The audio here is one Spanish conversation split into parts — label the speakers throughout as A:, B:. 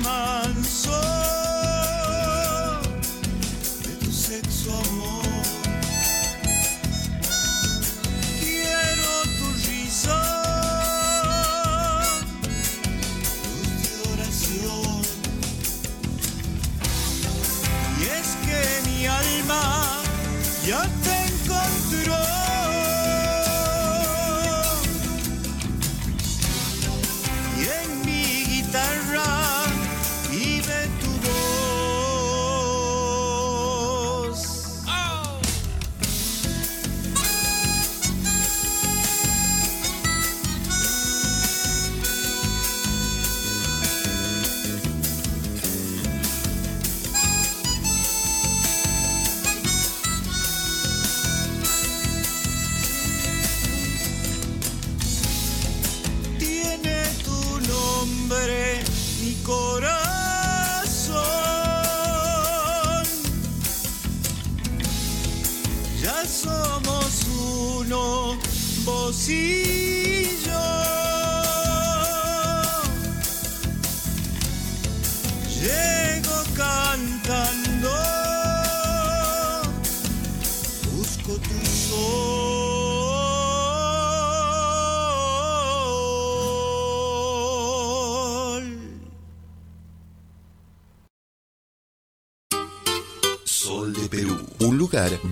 A: demás.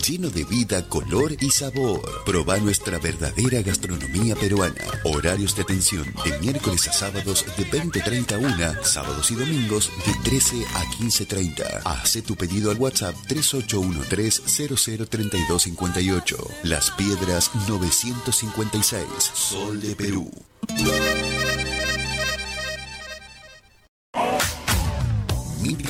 A: Lleno de vida, color y sabor. Proba nuestra verdadera gastronomía peruana. Horarios de atención de miércoles a sábados de 20.30 a 1, sábados y domingos de 13 a 15.30. Hace tu pedido al WhatsApp 3813-003258. Las Piedras 956. Sol de Perú.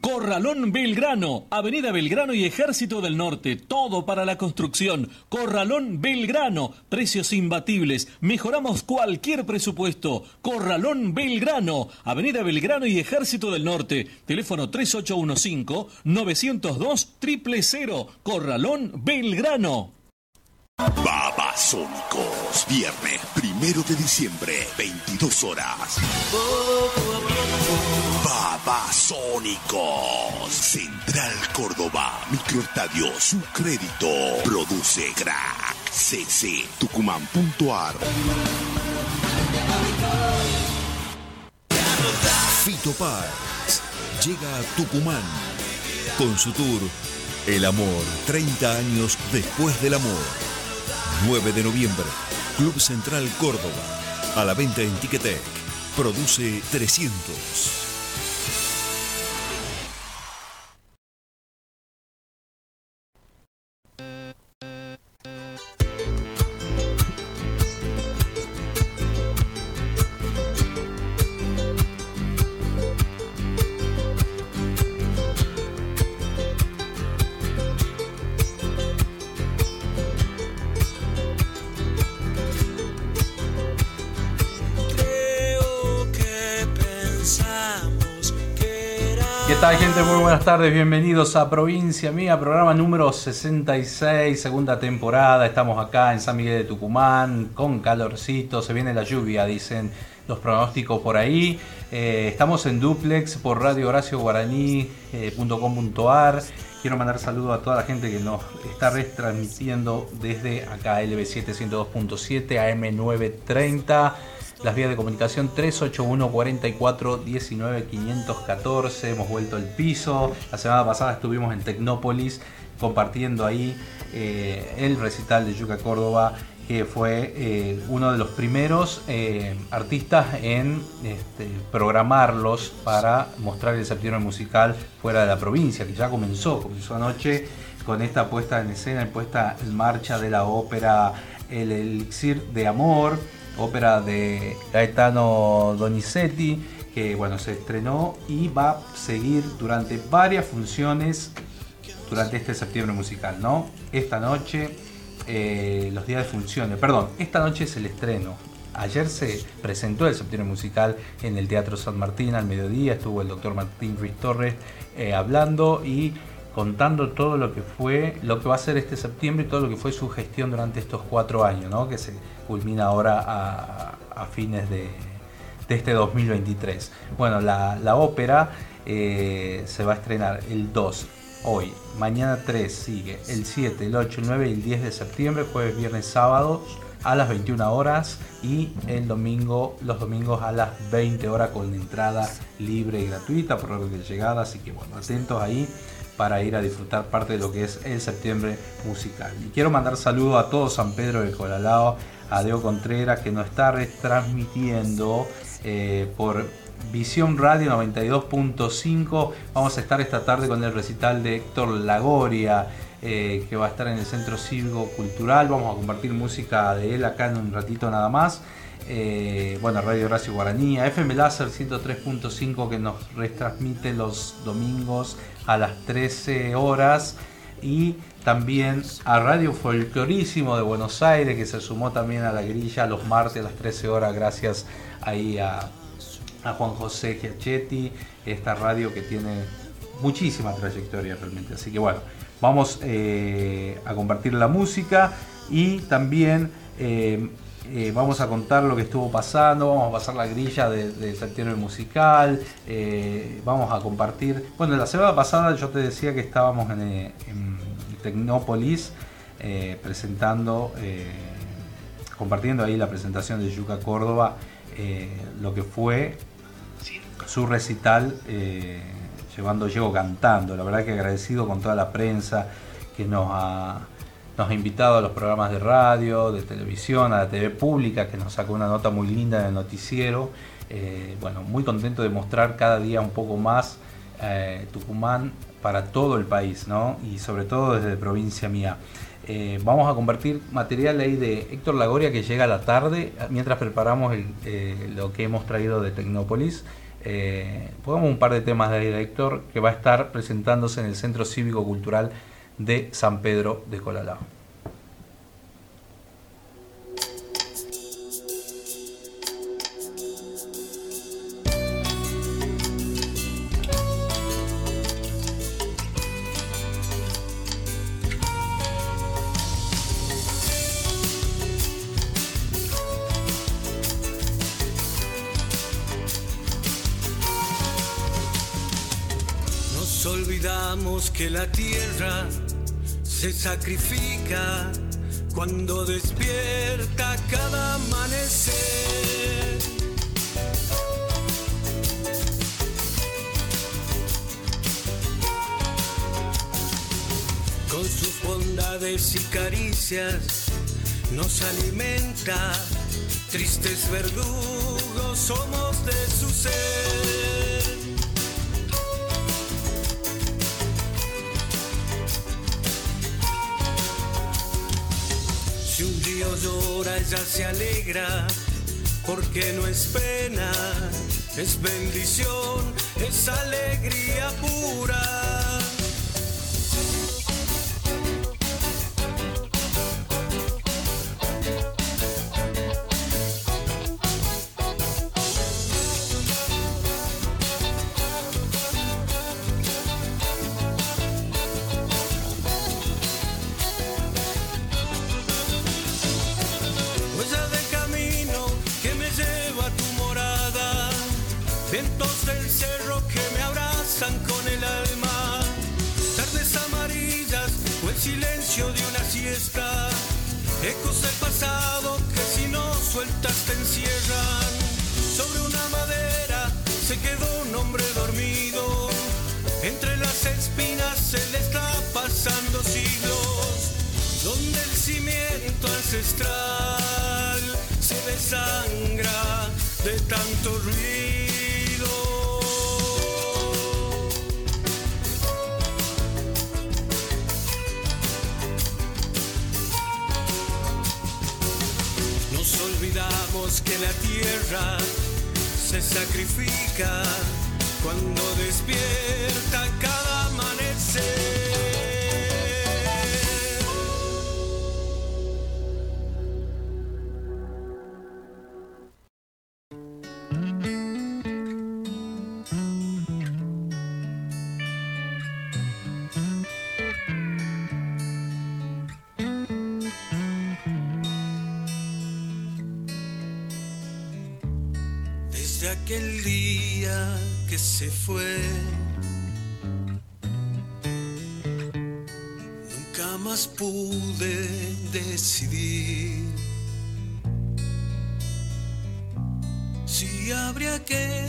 B: Corralón Belgrano, Avenida Belgrano y Ejército del Norte, todo para la construcción. Corralón Belgrano, precios imbatibles, mejoramos cualquier presupuesto. Corralón Belgrano, Avenida Belgrano y Ejército del Norte, teléfono 3815-902-000, Corralón Belgrano.
C: Babasónicos, viernes primero de diciembre, 22 horas. Babasónicos, Central Córdoba, Microestadio, su crédito, produce crack, cc, tucumán.ar.
D: Fito Páez llega a Tucumán con su tour El Amor, 30 años después del amor. 9 de noviembre, Club Central Córdoba. A la venta en Ticketek. Produce 300.
E: Tardes, bienvenidos a Provincia Mía, programa número 66, segunda temporada. Estamos acá en San Miguel de Tucumán, con calorcito, se viene la lluvia, dicen los pronósticos por ahí. Eh, estamos en duplex por Radio Horacio Guaraní.com.ar. Quiero mandar saludos a toda la gente que nos está retransmitiendo desde acá LB7 102.7 AM930. Las vías de comunicación 381 44 19 514. Hemos vuelto el piso. La semana pasada estuvimos en Tecnópolis compartiendo ahí eh, el recital de Yuca Córdoba que fue eh, uno de los primeros eh, artistas en este, programarlos para mostrar el septiembre musical fuera de la provincia, que ya comenzó, comenzó anoche con esta puesta en escena, puesta en marcha de la ópera El Elixir de Amor, ópera de Gaetano Donizetti, que bueno, se estrenó y va a seguir durante varias funciones durante este septiembre musical, ¿no? Esta noche eh, los días de funciones. Perdón, esta noche es el estreno. Ayer se presentó el septiembre musical en el Teatro San Martín al mediodía. Estuvo el doctor Martín Ruiz Torres eh, hablando y contando todo lo que fue, lo que va a ser este septiembre y todo lo que fue su gestión durante estos cuatro años, ¿no? que se culmina ahora a, fines de, este 2023. Bueno, la, ópera eh, se va a estrenar el 2 hoy, mañana 3 sigue, el 7, el 8, el 9 y el 10 de septiembre, jueves, viernes, sábado a las 21 horas. Y el domingo, los domingos a las 20 horas con entrada libre y gratuita por orden de llegada, así que bueno, atentos ahí para ir a disfrutar parte de lo que es el septiembre musical. Y quiero mandar saludos a todo San Pedro de Colalao, a Deo Contreras que nos está retransmitiendo eh, por Visión Radio 92.5. Vamos a estar esta tarde con el recital de Héctor Lagoria, eh, que va a estar en el Centro Cívico Cultural. Vamos a compartir música de él acá en un ratito nada más. Eh, bueno, Radio Horacio Guaraní, FM Láser 103.5 que nos retransmite los domingos a las 13 horas y también a Radio Folclorísimo de Buenos Aires que se sumó también a la grilla los martes a las 13 horas gracias ahí a Juan José Giachetti, esta radio que tiene muchísima trayectoria realmente. Así que bueno, vamos eh, a compartir la música y también eh, eh, vamos a contar lo que estuvo pasando, vamos a pasar la grilla del de, musical, vamos a compartir. Bueno, la semana pasada yo te decía que estábamos en, en Tecnópolis presentando, compartiendo ahí la presentación de Yuca Córdoba. lo que fue su recital eh, llevando llevo cantando. La verdad que agradecido con toda la prensa que nos ha, nos ha invitado a los programas de radio, de televisión, a la TV pública, que nos sacó una nota muy linda en el noticiero. Eh, bueno, muy contento de mostrar cada día un poco más eh, Tucumán para todo el país, ¿no? Y sobre todo desde provincia mía. vamos a compartir material ahí de Héctor Lagoria que llega a la tarde mientras preparamos lo que hemos traído de Tecnópolis. Eh, pongamos un par de temas de ahí de Héctor que va a estar presentándose en el Centro Cívico Cultural de San Pedro de Colalao.
F: que la tierra se sacrifica cuando despierta cada amanecer. Con sus bondades y caricias nos alimenta, tristes verdugos somos de su ser. Llora, ella se alegra, porque no es pena, es bendición, es alegría pura. se fue. Nunca más pude decidir si habría que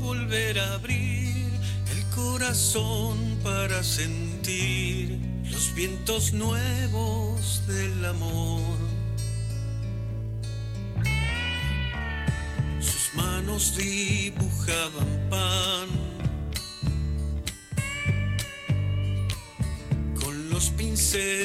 F: volver a abrir el corazón para sentir los vientos nuevos dibujaban pan. Con los pinceles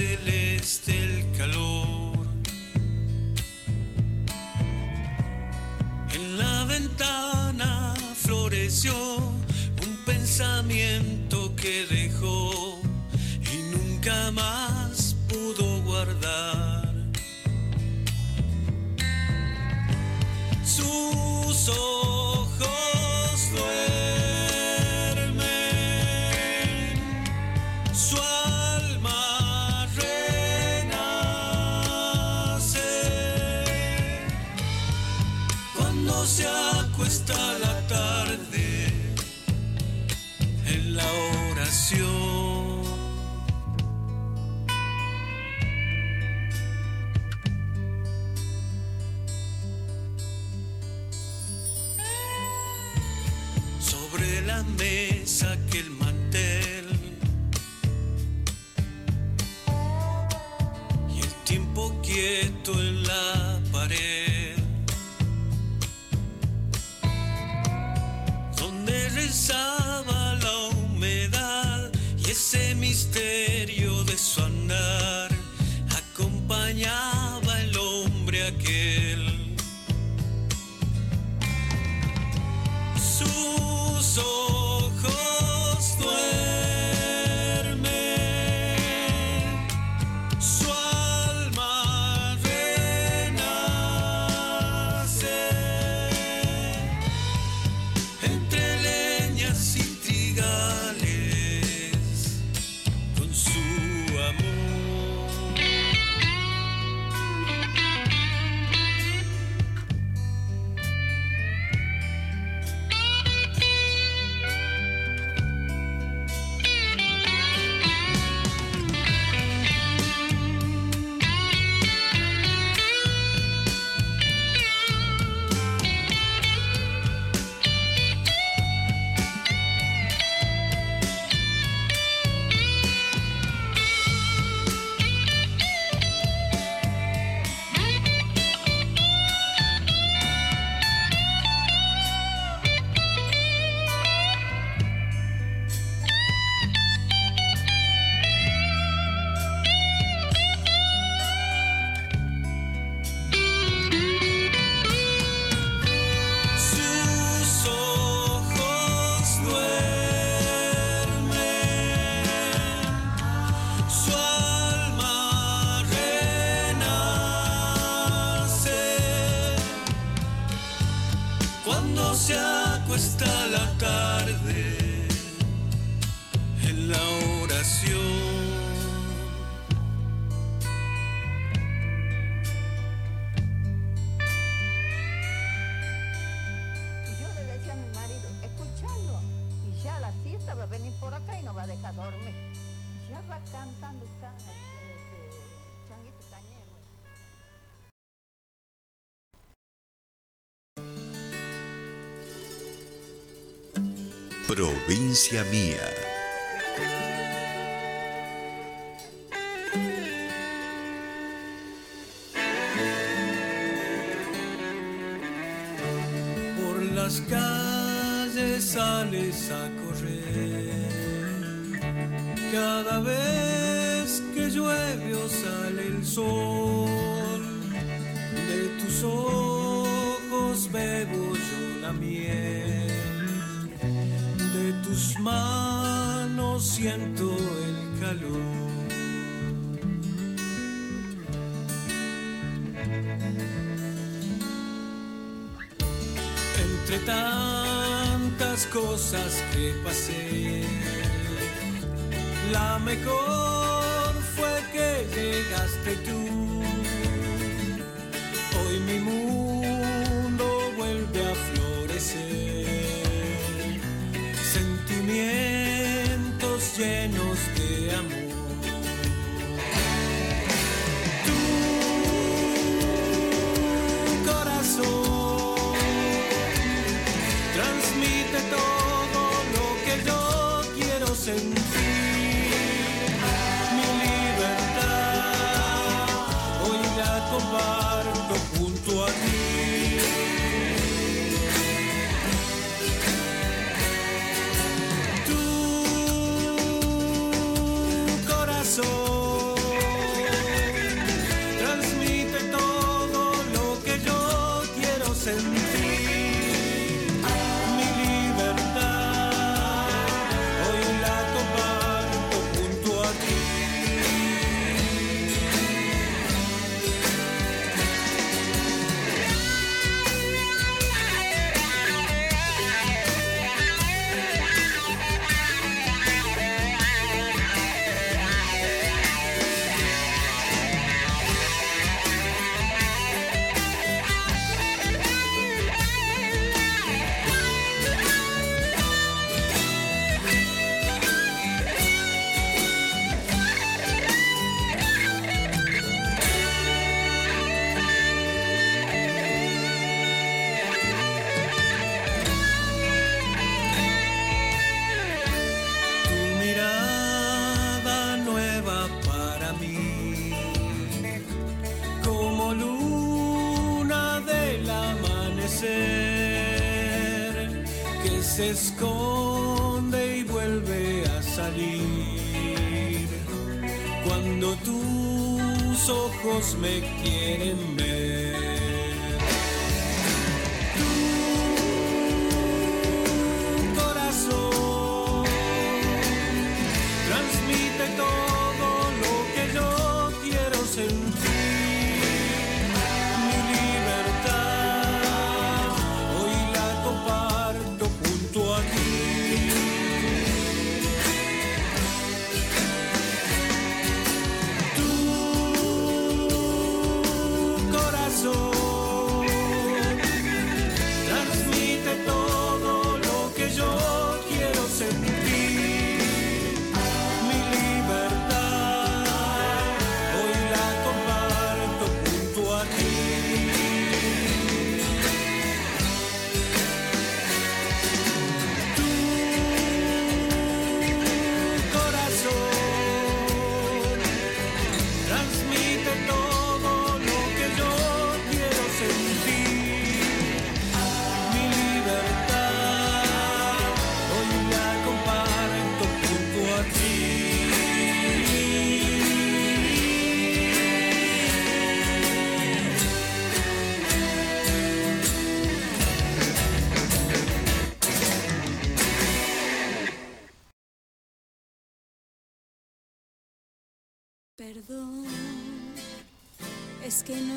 G: Provincia Mía. Por
A: las
F: calles sales a correr. Cada vez que llueve o sale el sol, de tus ojos bebo yo la miel tus manos siento el calor. Entre tantas cosas que pasé, la mejor fue que llegaste tú. Hoy mi mundo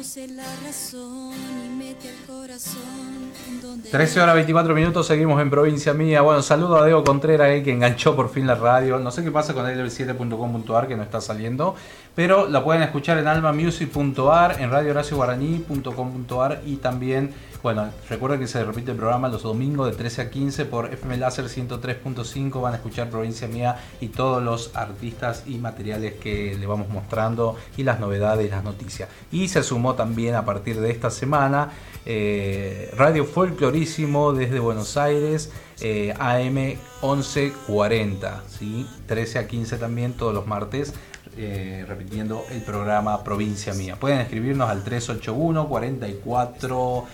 H: sé la razón y mete corazón donde
E: 13 horas 24 minutos, seguimos en provincia mía. Bueno, saludo a Diego Contreras, eh, que enganchó por fin la radio. No sé qué pasa con el 7.com.ar que no está saliendo, pero la pueden escuchar en almamusic.ar, en radiohoracioguaraní.com.ar y también, bueno, recuerden que se repite el programa los domingos de 13 a 15 por FM Láser 103.5. Van a escuchar provincia mía y todos los artistas y materiales que le vamos mostrando y las novedades y las noticias. Y se sumó también a partir de esta semana eh, Radio Folclorísimo desde Buenos Aires, eh, AM 1140, ¿sí? 13 a 15 también todos los martes. Eh, repitiendo el programa Provincia Mía. Pueden escribirnos al 381 44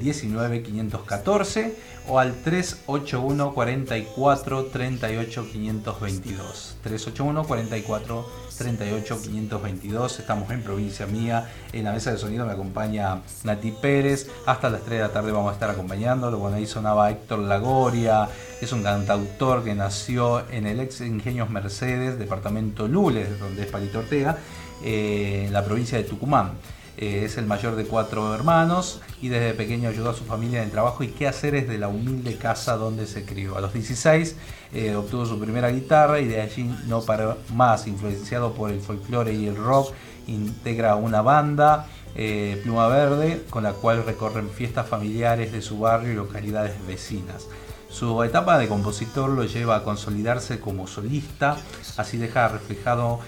E: 19 514 o al 381 44 38 522. 381 44 38 522. Estamos en provincia mía. En la mesa de sonido me acompaña Nati Pérez. Hasta las 3 de la tarde vamos a estar acompañándolo. Bueno, ahí sonaba Héctor Lagoria. Es un cantautor que nació en el ex Ingenios Mercedes, departamento Lules, donde es Palito Ortega, eh, en la provincia de Tucumán. Eh, es el mayor de cuatro hermanos y desde pequeño ayudó a su familia en el trabajo y qué hacer de la humilde casa donde se crió. A los 16 eh, obtuvo su primera guitarra y de allí no paró más, influenciado por el folclore y el rock, integra una banda. Eh, Pluma Verde, con la cual recorren fiestas familiares de su barrio y localidades vecinas. Su etapa de compositor lo lleva a consolidarse como solista, así deja reflejado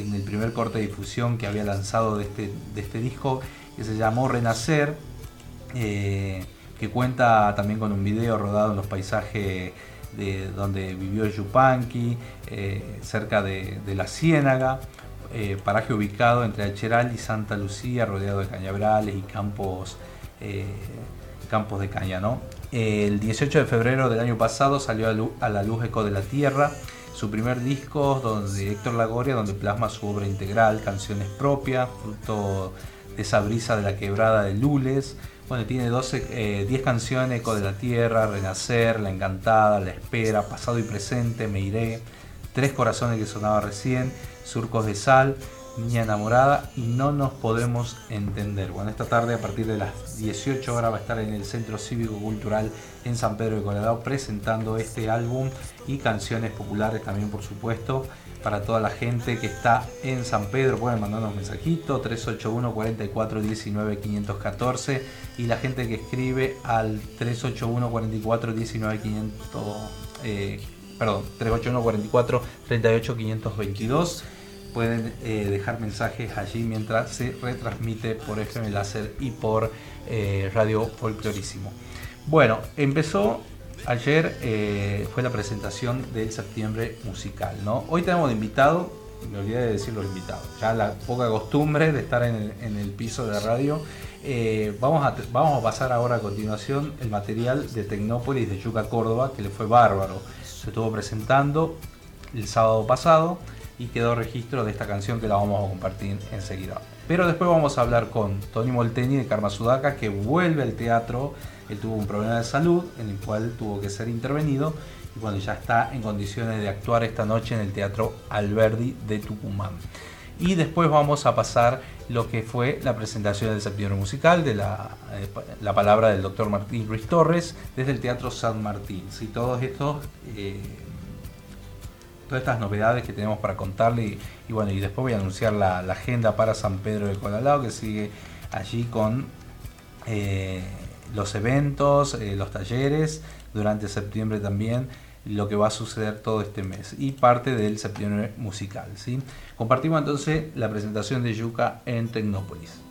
E: en el primer corte de difusión que había lanzado de este, de este disco, que se llamó Renacer, eh, que cuenta también con un video rodado en los paisajes de donde vivió Yupanqui, eh, cerca de, la Ciénaga, eh, paraje ubicado entre Alcheral y Santa Lucía, rodeado de cañabrales y campos, campos de caña. El 18 de febrero del año pasado salió a la luz Eco de la Tierra, su primer disco donde Héctor Lagoria, donde plasma su obra integral, canciones propias, fruto de esa brisa de la quebrada de Lules. Bueno, tiene 12, 10 eh, canciones, Eco de la Tierra, Renacer, La Encantada, La Espera, Pasado y Presente, Me Iré, Tres Corazones que sonaba recién, Surcos de Sal, Niña Enamorada y No Nos Podemos Entender. Bueno, esta tarde a partir de las 18 horas va a estar en el Centro Cívico Cultural en San Pedro de Colorado presentando este álbum y canciones populares también por supuesto para toda la gente que está en San Pedro pueden mandarnos mensajitos 381 44 19 514 y la gente que escribe al 381 44 19 500 perdón 381 44 38 522 pueden eh, dejar mensajes allí mientras se retransmite por FM Láser y por eh, Radio Folclorísimo. Bueno, empezó ayer, eh, fue la presentación del septiembre musical. Hoy tenemos de invitado, me olvidé de decir los invitados, ya la poca costumbre de estar en el, piso de radio. vamos, a, vamos a pasar ahora a continuación el material de Tecnópolis de Yuca Córdoba, que le fue bárbaro. Se estuvo presentando el sábado pasado y quedó registro de esta canción que la vamos a compartir enseguida. Pero después vamos a hablar con Tony Molteni de Karma Sudaka que vuelve al teatro. Él tuvo un problema de salud en el cual tuvo que ser intervenido y cuando ya está en condiciones de actuar esta noche en el Teatro Alberdi de Tucumán. Y después vamos a pasar lo que fue la presentación del septiembre musical de la, eh, la palabra del doctor Martín Ruiz Torres desde el Teatro San Martín. Y todos estos eh, todas estas novedades que tenemos para contarle y, bueno, y después voy a anunciar la, agenda para San Pedro de Colalao que sigue allí con eh, los eventos, eh, los talleres, durante septiembre también lo que va a suceder todo este mes y parte del septiembre musical. ¿sí? Compartimos entonces la presentación de Yuca en Tecnópolis.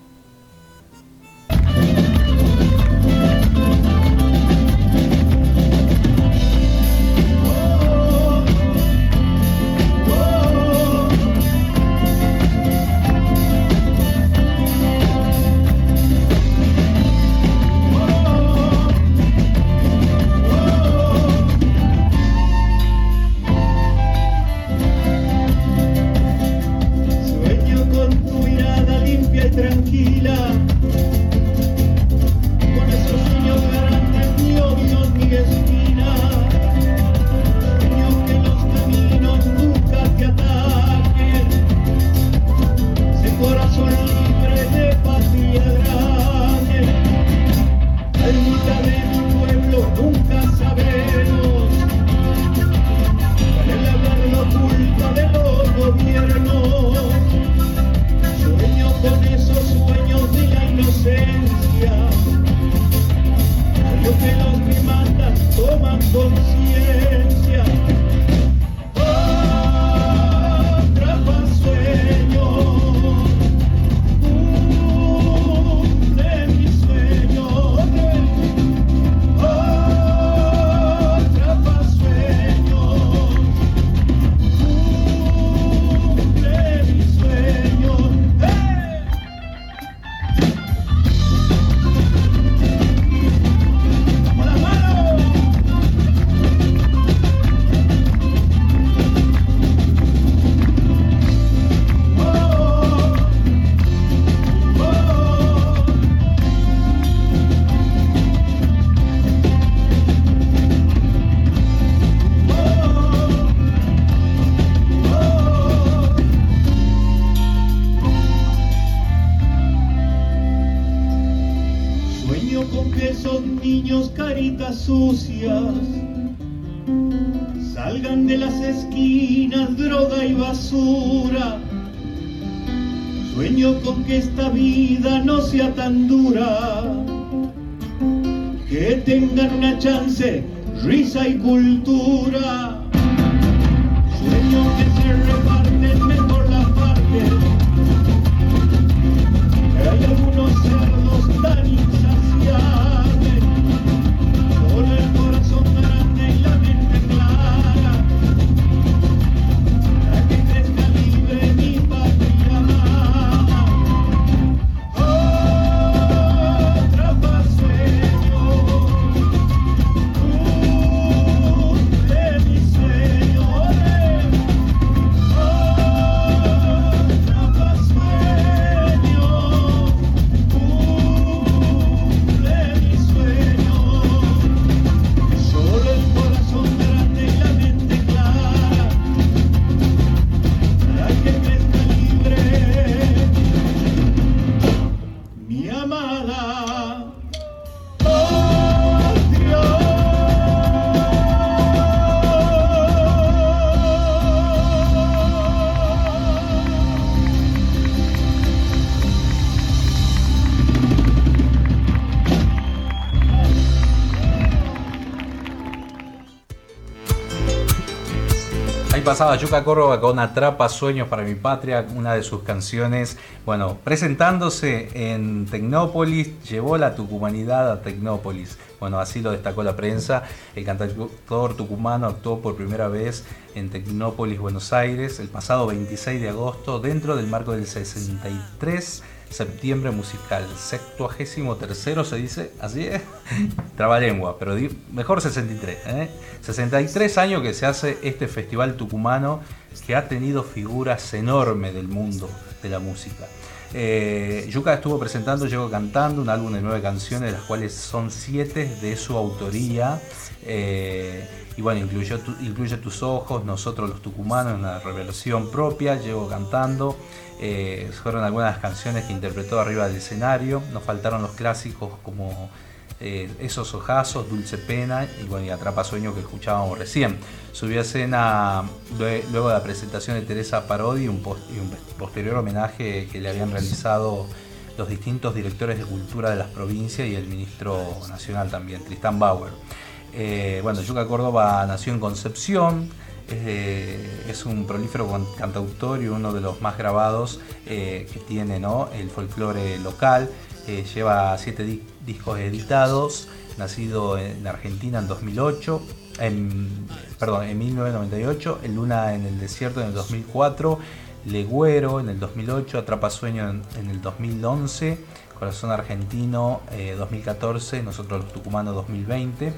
E: Pasaba Yuka Córdoba con Atrapa Sueños para mi Patria, una de sus canciones. Bueno, presentándose en Tecnópolis, llevó la tucumanidad a Tecnópolis. Bueno, así lo destacó la prensa. El cantautor tucumano actuó por primera vez en Tecnópolis, Buenos Aires, el pasado 26 de agosto, dentro del marco del 63 septiembre musical, 73 se dice, así es, trabalengua, pero mejor 63, ¿eh? 63 años que se hace este festival tucumano que ha tenido figuras enormes del mundo de la música. Eh, Yuka estuvo presentando, llegó cantando un álbum de nueve canciones, de las cuales son siete de su autoría. eh, y bueno, incluyó incluye Tus Ojos, Nosotros los Tucumanos, una revelación propia, llegó cantando. Eh, fueron algunas canciones que interpretó arriba del escenario. Nos faltaron los clásicos como eh, Esos Ojazos, Dulce Pena y bueno, y Atrapa Sueño que escuchábamos recién. Subió a escena lue- luego de la presentación de Teresa Parodi y un, posterior homenaje que le habían realizado los distintos directores de cultura de las provincias y el ministro nacional también, Tristán Bauer. Eh, bueno, Yuca Córdoba nació en Concepción, es, de- es un prolífero can- cantautor y uno de los más grabados eh, que tiene ¿no? el folclore local. Eh, lleva siete di- discos editados, nacido en Argentina en 2008, en, perdón, en 1998, El Luna en el Desierto en el 2004, Legüero en el 2008, Atrapasueño en, en el 2011, Corazón Argentino eh, 2014, Nosotros los Tucumanos 2020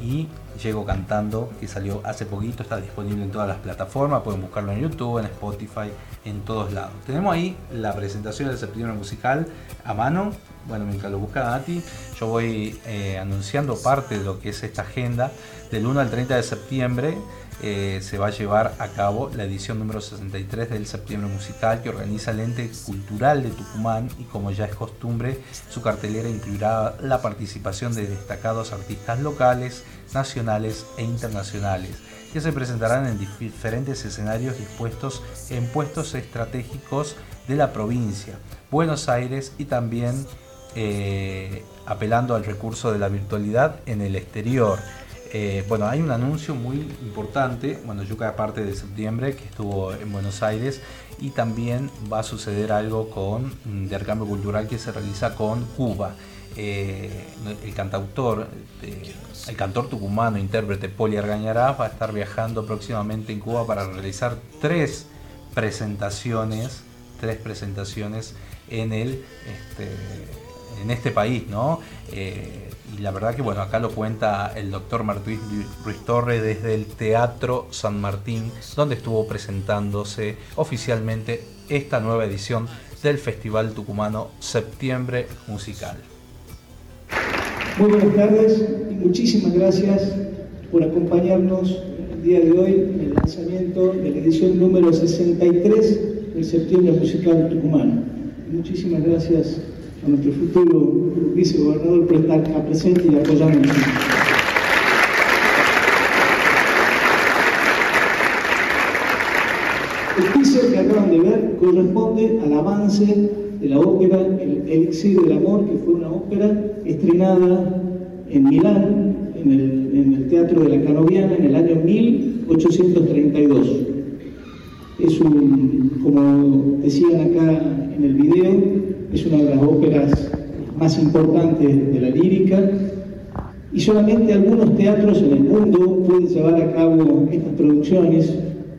E: y Llego Cantando, que salió hace poquito, está disponible en todas las plataformas, pueden buscarlo en YouTube, en Spotify, en todos lados. Tenemos ahí la presentación del septiembre musical a mano, bueno, mientras lo busca Nati, yo voy eh, anunciando parte de lo que es esta agenda. Del 1 al 30 de septiembre eh, se va a llevar a cabo la edición número 63 del Septiembre Musical que organiza el ente cultural de Tucumán y como ya es costumbre, su cartelera incluirá la participación de destacados artistas locales, nacionales e internacionales que se presentarán en dif- diferentes escenarios dispuestos en puestos estratégicos de la provincia, Buenos Aires y también eh, apelando al recurso de la virtualidad en el exterior. Eh, bueno, hay un anuncio muy importante, bueno, Yuca parte de septiembre, que estuvo en Buenos Aires, y también va a suceder algo con mm, intercambio cultural que se realiza con Cuba. Eh, el cantautor, el cantor tucumano, intérprete Poli Argañarás va a estar viajando próximamente en Cuba para realizar tres presentaciones, tres presentaciones en el este, en este país, ¿no? Eh, y la verdad que bueno, acá lo cuenta el doctor Martín Ruiz Torre desde el Teatro San Martín, donde estuvo presentándose oficialmente esta nueva edición del Festival Tucumano Septiembre Musical.
I: Muy buenas tardes y muchísimas gracias por acompañarnos el día de hoy en el lanzamiento de la edición número 63 del Septiembre Musical Tucumano. Muchísimas gracias a nuestro futuro vicegobernador por estar acá presente y apoyándonos. El teaser que acaban de ver corresponde al avance de la ópera El Elixir del Amor, que fue una ópera estrenada en Milán, en el, en el Teatro de la Canoviana, en el año 1832. Es un, como decían acá en el video, es una de las óperas más importantes de la lírica y solamente algunos teatros en el mundo pueden llevar a cabo estas producciones.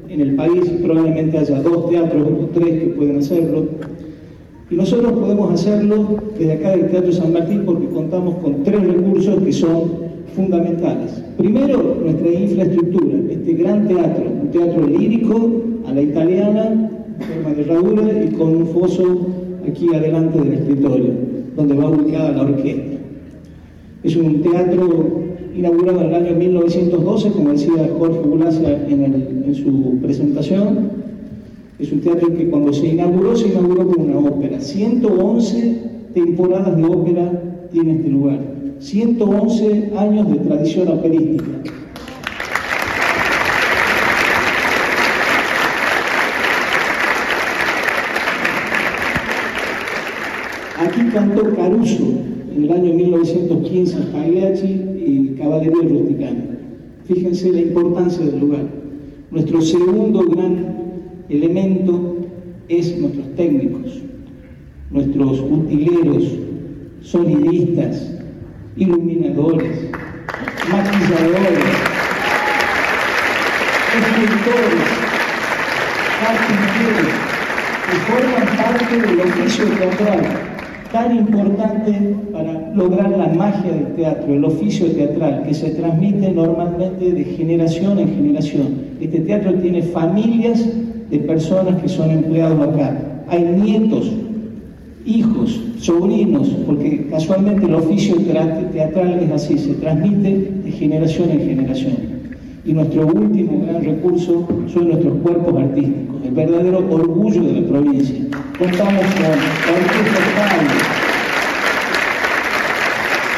I: En el país probablemente haya dos teatros o tres que pueden hacerlo. Y nosotros podemos hacerlo desde acá del Teatro San Martín porque contamos con tres recursos que son fundamentales. Primero, nuestra infraestructura, este gran teatro, un teatro lírico a la italiana, en forma de herradura y con un foso aquí adelante del escritorio, donde va ubicada la orquesta. Es un teatro inaugurado en el año 1912, como decía Jorge Bulacia en, en su presentación. Es un teatro que cuando se inauguró, se inauguró con una ópera. 111 temporadas de ópera tiene este lugar. 111 años de tradición operística. Aquí cantó Caruso en el año 1915 Pagliacci y Caballería Rusticana. Fíjense la importancia del lugar. Nuestro segundo gran elemento es nuestros técnicos, nuestros utileros, sonidistas, iluminadores, maquilladores, escultores, carpinteros, que forman parte del oficio teatral, tan importante para lograr la magia del teatro, el oficio teatral, que se transmite normalmente de generación en generación. Este teatro tiene familias de personas que son empleados acá. Hay nietos, hijos, sobrinos, porque casualmente el oficio tra- teatral es así, se transmite de generación en generación. Y nuestro último gran recurso son nuestros cuerpos artísticos, el verdadero orgullo de la provincia. Contamos con la orquesta estable,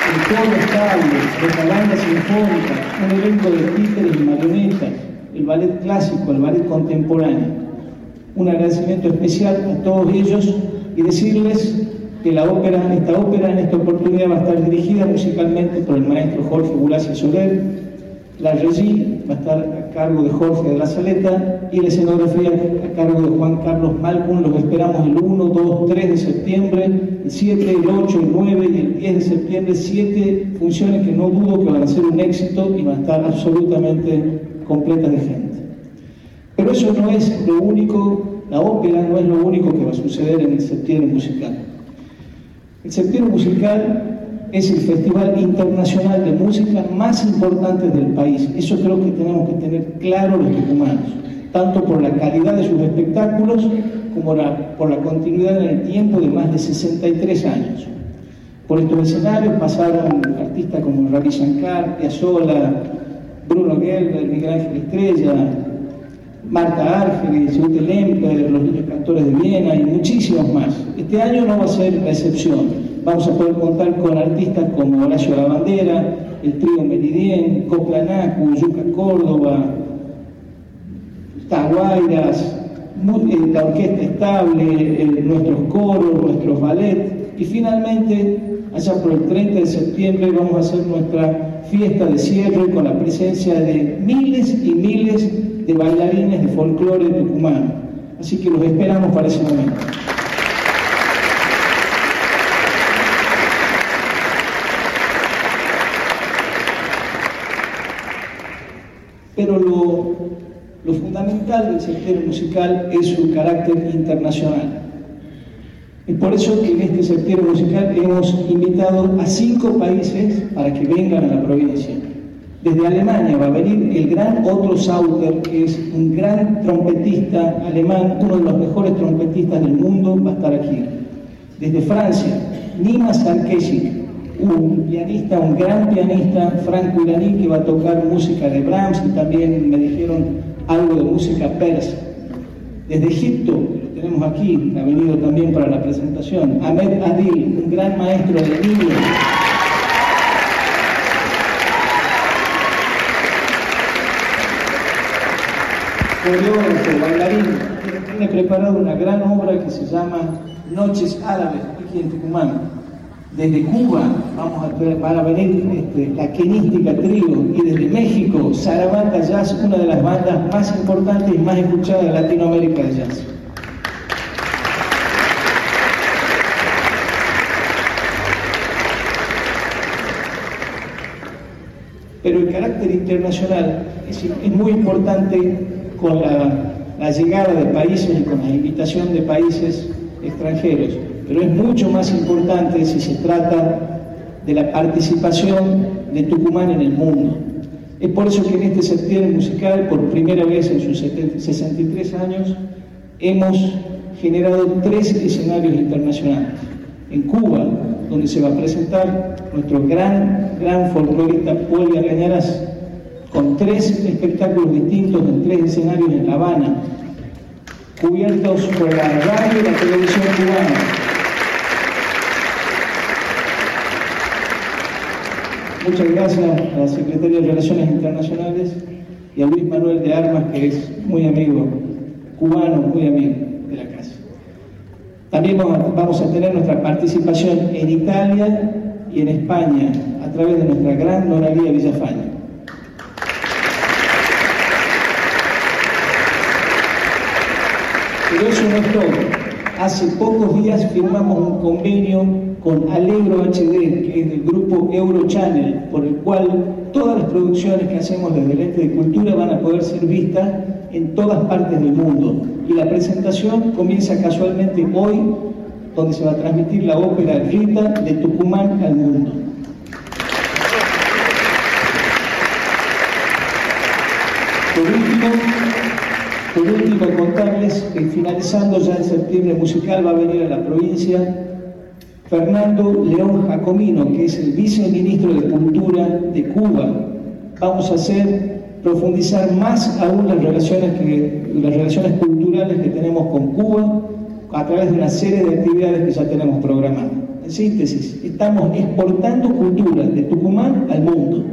I: el estable, nuestra banda sinfónica, un elenco de títeres y marionetas, el ballet clásico, el ballet contemporáneo. Un agradecimiento especial a todos ellos y decirles que la ópera, esta ópera en esta oportunidad va a estar dirigida musicalmente por el maestro Jorge Bulacia Soler, la regie va a estar a cargo de Jorge de la Saleta y la escenografía a cargo de Juan Carlos Malcun. Los esperamos el 1, 2, 3 de septiembre, el 7, el 8, el 9 y el 10 de septiembre. Siete funciones que no dudo que van a ser un éxito y van a estar absolutamente completas de gente. Pero eso no es lo único, la ópera no es lo único que va a suceder en el septiembre musical. El septiembre musical es el festival internacional de música más importante del país. Eso creo que tenemos que tener claro los tucumanos, tanto por la calidad de sus espectáculos como la- por la continuidad en el tiempo de más de 63 años. Por estos escenarios pasaron artistas como Ravi Shankar, Piazzolla, Bruno Gelber, Miguel Ángel Estrella, Marta Argerich, Ute Lemper, los niños cantores de Viena y muchísimos más. Este año no va a ser la excepción. Vamos a poder contar con artistas como Horacio Lavandera, el trío Meridien, Coplanacu, Yuca Córdoba, Taguairas, eh, la orquesta estable, eh, nuestros coros, nuestros ballet y finalmente, allá por el 30 de septiembre, vamos a hacer nuestra fiesta de cierre con la presencia de miles y miles de bailarines de folclore tucumano. Así que los esperamos para ese momento. Pero lo, lo fundamental del septiembre musical es su carácter internacional. Es por eso que en este septiembre musical hemos invitado a cinco países para que vengan a la provincia. Desde Alemania va a venir el gran Otto Sauter, que es un gran trompetista alemán, uno de los mejores trompetistas del mundo, va a estar aquí. Desde Francia, Nima Sarkesic, un pianista, un gran pianista franco-iraní que va a tocar música de Brahms y también me dijeron algo de música persa. Desde Egipto, lo tenemos aquí, ha venido también para la presentación, Ahmed Adil, un gran maestro de niños. coreógrafo, bailarín, tiene preparado una gran obra que se llama Noches Árabes, aquí en Tucumán. Desde Cuba vamos a, van a venir este, la Kenística Trío y desde México, Sarabanda Jazz, una de las bandas más importantes y más escuchadas de Latinoamérica de jazz. Pero el carácter internacional es, muy importante con la llegada de países y con la invitación de países extranjeros, pero es mucho más importante si se trata de la participación de Tucumán en el mundo. Es por eso que en este septiembre musical, por primera vez en sus 63 años, hemos generado tres escenarios internacionales. En Cuba, donde se va a presentar nuestro gran, gran folclorista Paul Argañarás, con tres espectáculos distintos en tres escenarios en La Habana, cubiertos por la radio y la televisión cubana. Muchas gracias a la Secretaría de Relaciones Internacionales y a Luis Manuel de Armas, que es muy amigo, cubano, muy amigo de la casa. También vamos a tener nuestra participación en Italia y en España a través de nuestra gran Noraría Villafaña. Pero eso no es todo. Hace pocos días firmamos un convenio con Alegro HD, que es del grupo Eurochannel, por el cual todas las producciones que hacemos desde el ente de cultura van a poder ser vistas en todas partes del mundo. Y la presentación comienza casualmente hoy, donde se va a transmitir la ópera Rita de Tucumán al mundo. Por último, contarles que finalizando ya en septiembre musical va a venir a la provincia Fernando León Jacomino, que es el viceministro de Cultura de Cuba. Vamos a hacer profundizar más aún las relaciones, las relaciones culturales que tenemos con Cuba a través de una serie de actividades que ya tenemos programadas. En síntesis, estamos exportando cultura de Tucumán al mundo.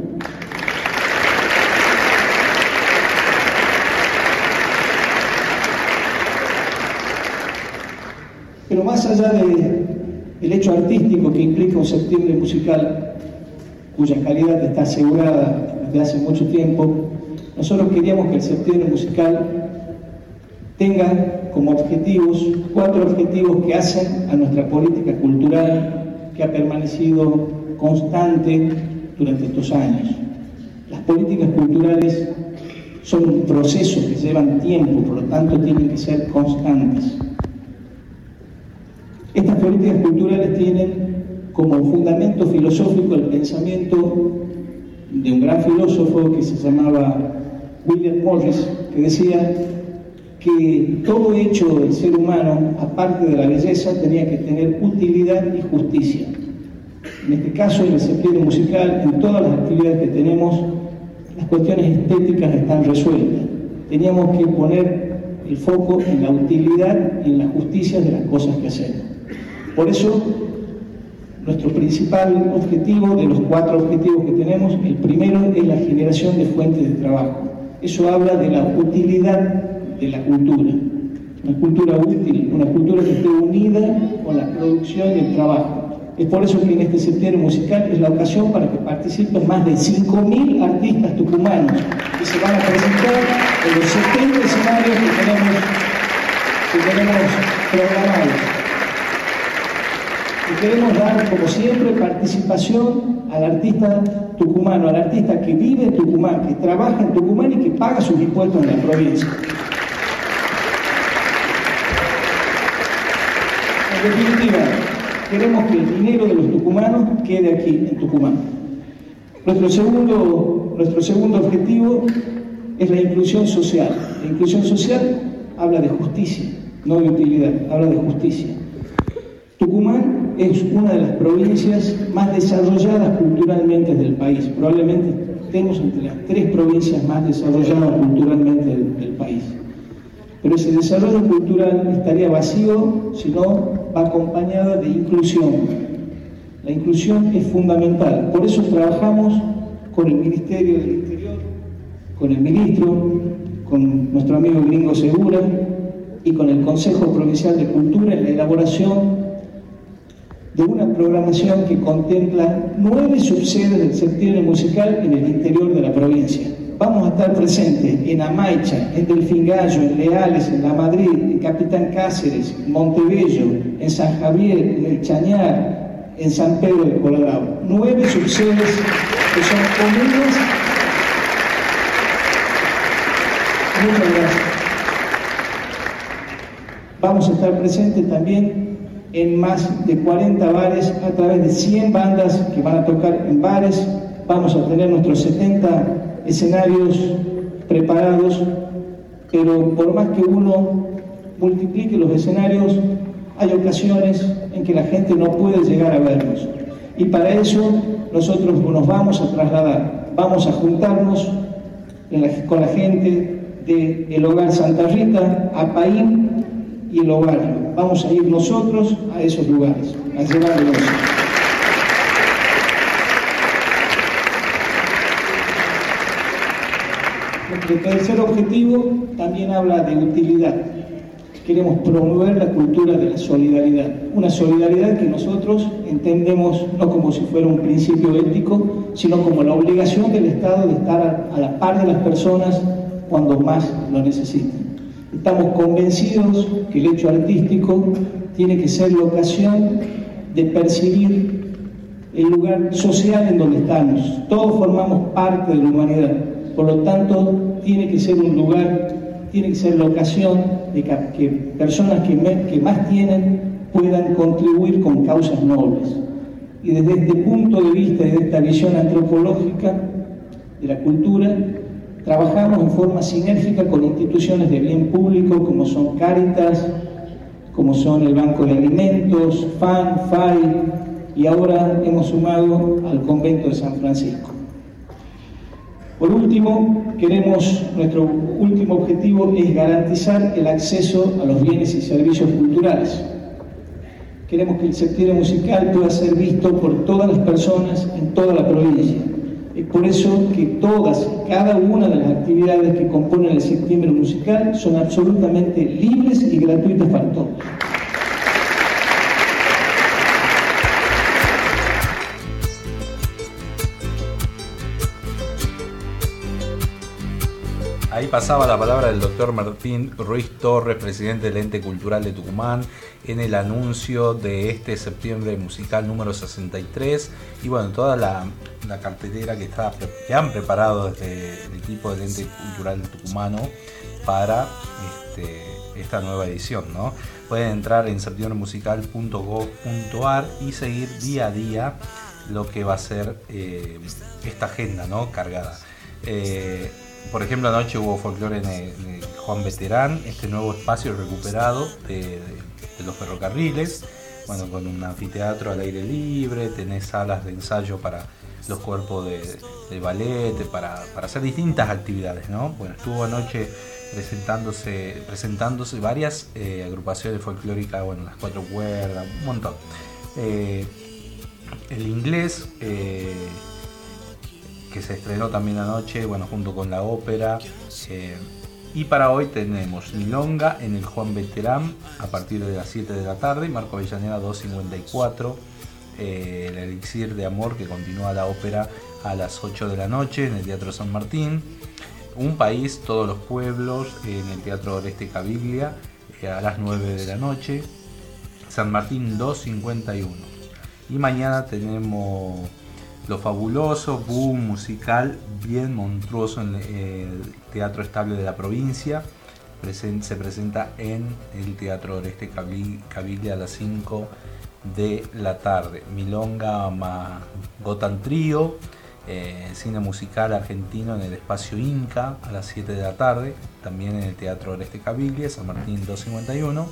I: Pero más allá del hecho artístico que implica un septiembre musical, cuya calidad está asegurada desde hace mucho tiempo, nosotros queríamos que el septiembre musical tenga como objetivos cuatro objetivos que hacen a nuestra política cultural que ha permanecido constante durante estos años. Las políticas culturales son un proceso que llevan tiempo, por lo tanto tienen que ser constantes. Estas políticas culturales tienen como fundamento filosófico el pensamiento de un gran filósofo que se llamaba William Morris, que decía que todo hecho del ser humano, aparte de la belleza, tenía que tener utilidad y justicia. En este caso, en el sentido musical, en todas las actividades que tenemos, las cuestiones estéticas están resueltas. Teníamos que poner el foco en la utilidad y en la justicia de las cosas que hacemos. Por eso, nuestro principal objetivo, de los cuatro objetivos que tenemos, el primero es la generación de fuentes de trabajo. Eso habla de la utilidad de la cultura. Una cultura útil, una cultura que esté unida con la producción y el trabajo. Es por eso que en este septiembre musical es la ocasión para que participen más de 5.000 artistas tucumanos que se van a presentar en los 70 escenarios que que tenemos programados. Y queremos dar, como siempre, participación al artista tucumano, al artista que vive en Tucumán, que trabaja en Tucumán y que paga sus impuestos en la provincia. En definitiva, queremos que el dinero de los tucumanos quede aquí, en Tucumán. Nuestro segundo, nuestro segundo objetivo es la inclusión social. La inclusión social habla de justicia, no de utilidad, habla de justicia. Tucumán es una de las provincias más desarrolladas culturalmente del país. Probablemente estemos entre las tres provincias más desarrolladas culturalmente del, del país. Pero ese desarrollo cultural estaría vacío si no va acompañado de inclusión. La inclusión es fundamental. Por eso trabajamos con el Ministerio del Interior, con el ministro, con nuestro amigo Gringo Segura y con el Consejo Provincial de Cultura en la elaboración de una programación que contempla nueve subsedes del septiembre musical en el interior de la provincia. Vamos a estar presentes en Amaicha, en Delfingallo, en Leales, en La Madrid, en Capitán Cáceres, Montebello, en San Javier, en El Chañar, en San Pedro de Colorado. Nueve subsedes que son comunes. Muchas gracias. Vamos a estar presentes también en más de 40 bares a través de 100 bandas que van a tocar en bares. Vamos a tener nuestros 70 escenarios preparados, pero por más que uno multiplique los escenarios, hay ocasiones en que la gente no puede llegar a vernos. Y para eso nosotros nos vamos a trasladar, vamos a juntarnos con la gente del Hogar Santa Rita, a Paín y el Hogar. Vamos a ir nosotros a esos lugares, a llevarlos. Nuestro tercer objetivo también habla de utilidad. Queremos promover la cultura de la solidaridad. Una solidaridad que nosotros entendemos no como si fuera un principio ético, sino como la obligación del Estado de estar a la par de las personas cuando más lo necesitan. Estamos convencidos que el hecho artístico tiene que ser la ocasión de percibir el lugar social en donde estamos. Todos formamos parte de la humanidad. Por lo tanto, tiene que ser un lugar, tiene que ser la ocasión de que, personas que, que más tienen puedan contribuir con causas nobles. Y desde este punto de vista, desde esta visión antropológica de la cultura, trabajamos en forma sinérgica con instituciones de bien público como son Cáritas, como son el Banco de Alimentos, FAN, FAI y ahora hemos sumado al Convento de San Francisco. Por último, queremos, nuestro último objetivo es garantizar el acceso a los bienes y servicios culturales. Queremos que el septiembre musical pueda ser visto por todas las personas en toda la provincia. Es por eso que todas, cada una de las actividades que componen el septiembre musical son absolutamente libres y gratuitas para todos.
E: Ahí pasaba la palabra del doctor Martín Ruiz Torres, presidente del Ente Cultural de Tucumán, en el anuncio de este septiembre musical número 63 y bueno, toda la, cartelera que, está, han preparado desde el equipo del Ente Cultural de Tucumano para este, esta nueva edición. ¿no? Pueden entrar en septiembremusical.gov.ar y seguir día a día lo que va a ser eh, esta agenda ¿no? cargada. Eh, por ejemplo, anoche hubo folclore en Juan Veterán, este nuevo espacio recuperado de, los ferrocarriles, bueno, con un anfiteatro al aire libre, tenés salas de ensayo para los cuerpos de, ballet, para, hacer distintas actividades, ¿no? Bueno, estuvo anoche presentándose, presentándose varias eh, agrupaciones folclóricas, bueno, las cuatro cuerdas, un montón. Eh, el inglés eh, que se estrenó también anoche, bueno, junto con la ópera. Eh, y para hoy tenemos Milonga en el Juan Veterán a partir de las 7 de la tarde, Marco Avellaneda 254, eh, el Elixir de Amor que continúa la ópera a las 8 de la noche en el Teatro San Martín. Un país, todos los pueblos en el Teatro Oreste Caviglia eh, a las 9 de la noche. San Martín 251. Y mañana tenemos lo fabuloso, boom musical, bien monstruoso en el Teatro Estable de la provincia. se presenta en el Teatro Oreste Caviglia a las 5 de la tarde. Milonga Gotan Trío, eh, cine musical argentino en el espacio Inca a las 7 de la tarde, también en el Teatro Oreste Caviglia, San Martín 251.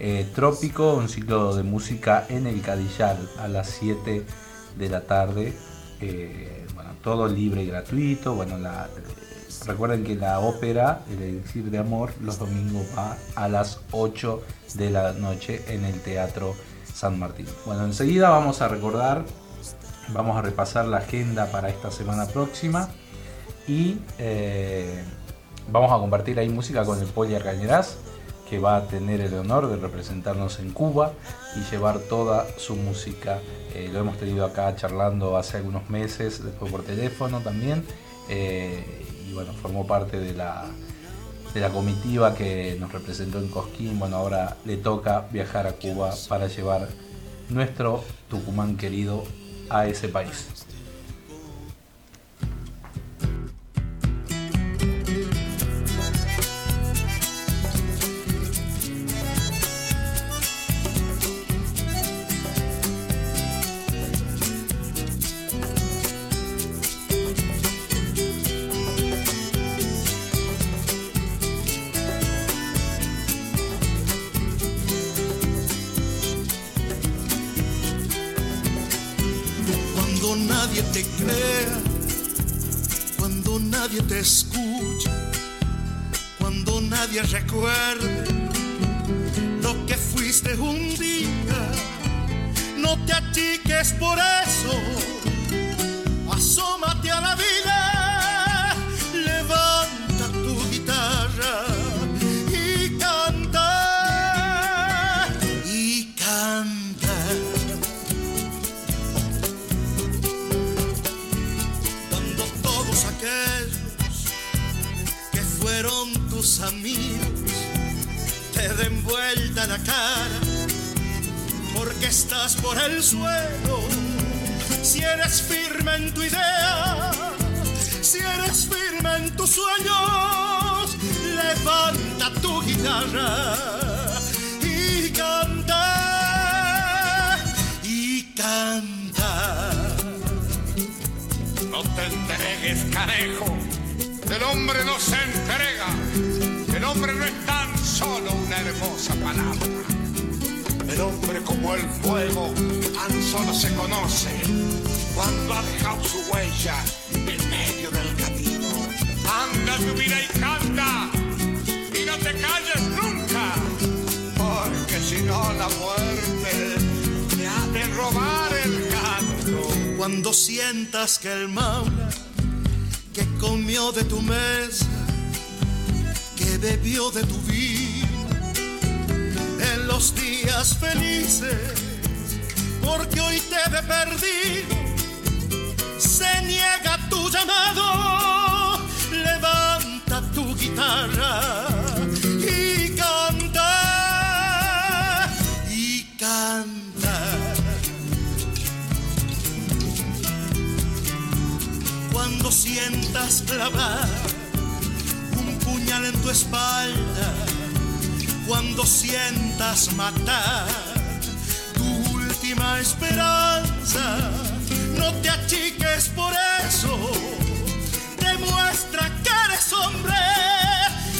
E: Eh, Trópico, un ciclo de música en el Cadillal a las 7 de la tarde. Eh, bueno, todo libre y gratuito. Bueno, recuerden que la ópera, el elixir de amor, los domingos va a las 8 de la noche en el Teatro San Martín. Bueno, enseguida vamos a recordar, vamos a repasar la agenda para esta semana próxima y eh, vamos a compartir ahí música con el Poli Argañeraz, que va a tener el honor de representarnos en Cuba y llevar toda su música. Eh, lo hemos tenido acá charlando hace algunos meses, después por teléfono también. eh, y bueno, formó parte de la, de la comitiva que nos representó en Cosquín. Bueno, ahora le toca viajar a Cuba para llevar nuestro Tucumán querido a ese país.
J: Nadie te escucha, cuando nadie recuerde lo que fuiste un día, no te achiques por eso, asómate a la vida, vuelta la cara porque estás por el suelo si eres firme en tu idea si eres firme en tus sueños levanta tu guitarra y canta y canta
K: No te entregues, canejo. El hombre no se entrega. El hombre no es tan solo una hermosa palabra. El hombre como el fuego tan solo se conoce cuando ha dejado su huella en medio del camino. Anda tu vida y canta y no te calles nunca, porque si no la muerte te ha de robar el canto.
J: Cuando sientas que el maula que comió de tu mesa, que bebió de tu vino, en los días felices, porque hoy te ve perdido, se niega tu llamado, levanta tu guitarra y canta, y canta. cuando sientas clavar en tu espalda, cuando sientas matar. Tu última esperanza, no te achiques por eso, demuestra que eres hombre,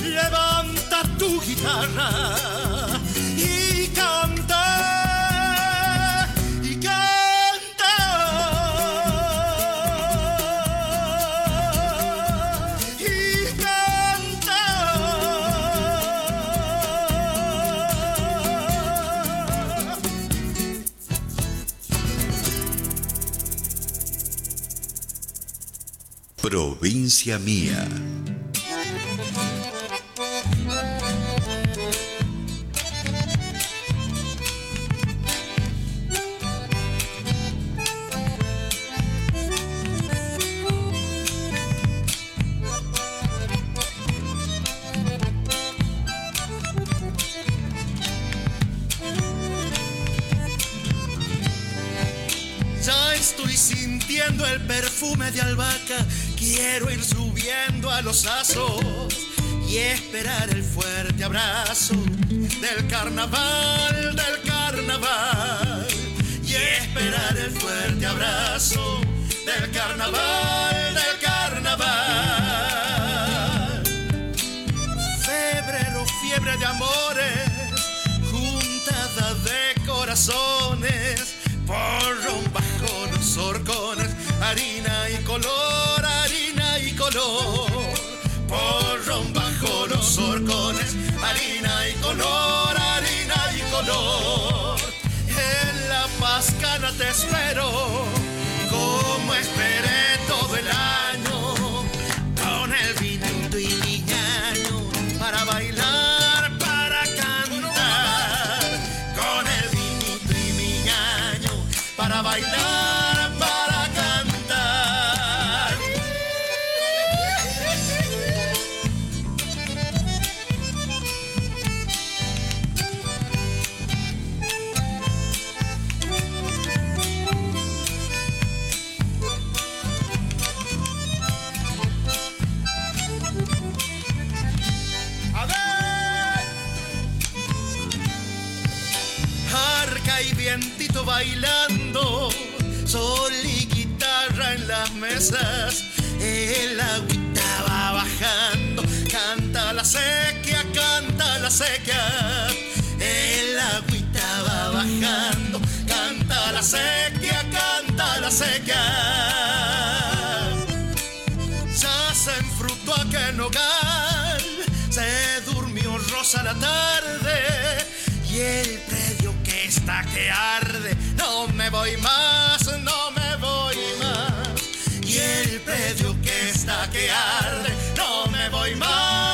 J: levanta tu guitarra
A: Provincia Mía.
J: Estoy sintiendo el perfume de albahaca. Quiero ir subiendo a los asos y esperar el fuerte abrazo del carnaval, del carnaval. Y esperar el fuerte abrazo del carnaval, del carnaval. Febrero, fiebre de amores, juntada de corazones, porro bajo los horcones, harina y color, harina y color. Porrón bajo los horcones, harina y color, harina y color. En la pascana te espero, como esperé todo el año. El agüita va bajando, canta la sequía, canta la sequía, el agüita va bajando, canta la sequía, canta la sequía. Ya se enfrutó aquel nogal, se durmió rosa la tarde y el predio que está que arde. No me voy más, no me el predio que está que arde. No me voy más,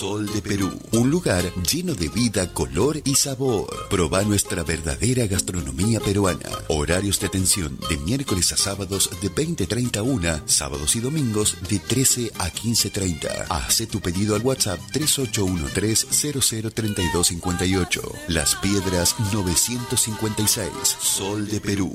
A: Sol de Perú, un lugar lleno de vida, color y sabor. Proba nuestra verdadera gastronomía peruana. Horarios de atención de miércoles a sábados de 20.30 a 1, sábados y domingos de 13 a 15.30. Hace tu pedido al WhatsApp 3813-003258. Las Piedras 956. Sol de Perú.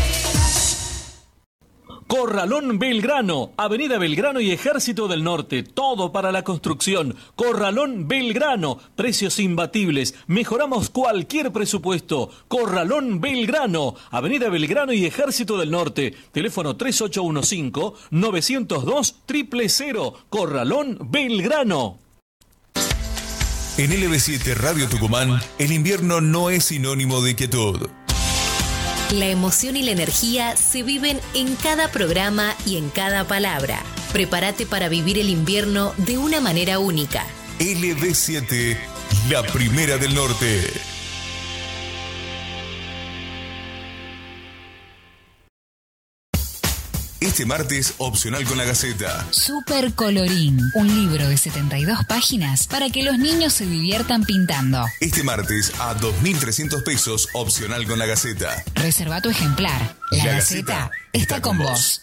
B: Corralón Belgrano, Avenida Belgrano y Ejército del Norte, todo para la construcción. Corralón Belgrano, precios imbatibles, mejoramos cualquier presupuesto. Corralón Belgrano, Avenida Belgrano y Ejército del Norte, teléfono 3815-902-000, Corralón Belgrano.
D: En LB7 Radio Tucumán, el invierno no es sinónimo de quietud.
L: La emoción y la energía se viven en cada programa y en cada palabra. Prepárate para vivir el invierno de una manera única.
D: LB7, la primera del norte. Este martes, opcional con la Gaceta.
M: Super Colorín, un libro de 72 páginas para que los niños se diviertan pintando.
D: Este martes a 2.300 pesos, opcional con la Gaceta.
M: Reserva tu ejemplar. La,
D: La
M: Gaceta,
D: Gaceta
M: está con vos.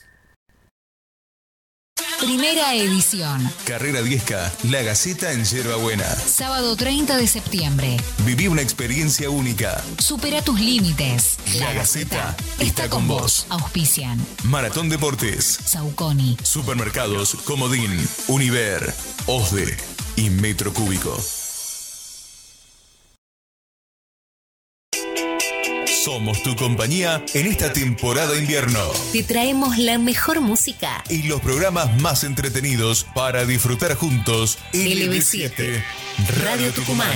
M: Primera edición.
D: Carrera Viesca, La Gaceta en Yerba Buena.
M: Sábado 30 de septiembre.
D: Viví una experiencia única.
M: Supera tus límites.
D: La Gaceta está con vos.
M: Auspician.
D: Maratón Deportes.
M: Sauconi.
D: Supermercados Comodín, Univer, OSDE y Metro Cúbico. Somos tu compañía en esta temporada invierno.
L: Te traemos la mejor música.
D: Y los programas más entretenidos para disfrutar juntos.
L: LB7, Radio Tucumán.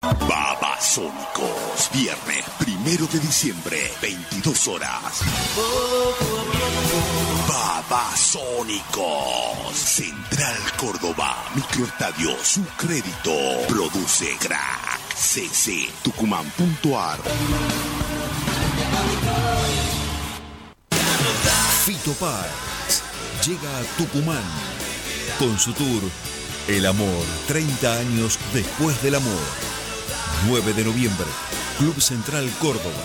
C: Babasónicos. Viernes primero de diciembre, 22 horas. Babasónicos. Central Córdoba. Microestadio Su Crédito. Produce Crack. CC. Tucumán.ar.
D: Fito Páez llega a Tucumán con su tour El Amor, 30 años después del amor. 9 de noviembre, Club Central Córdoba.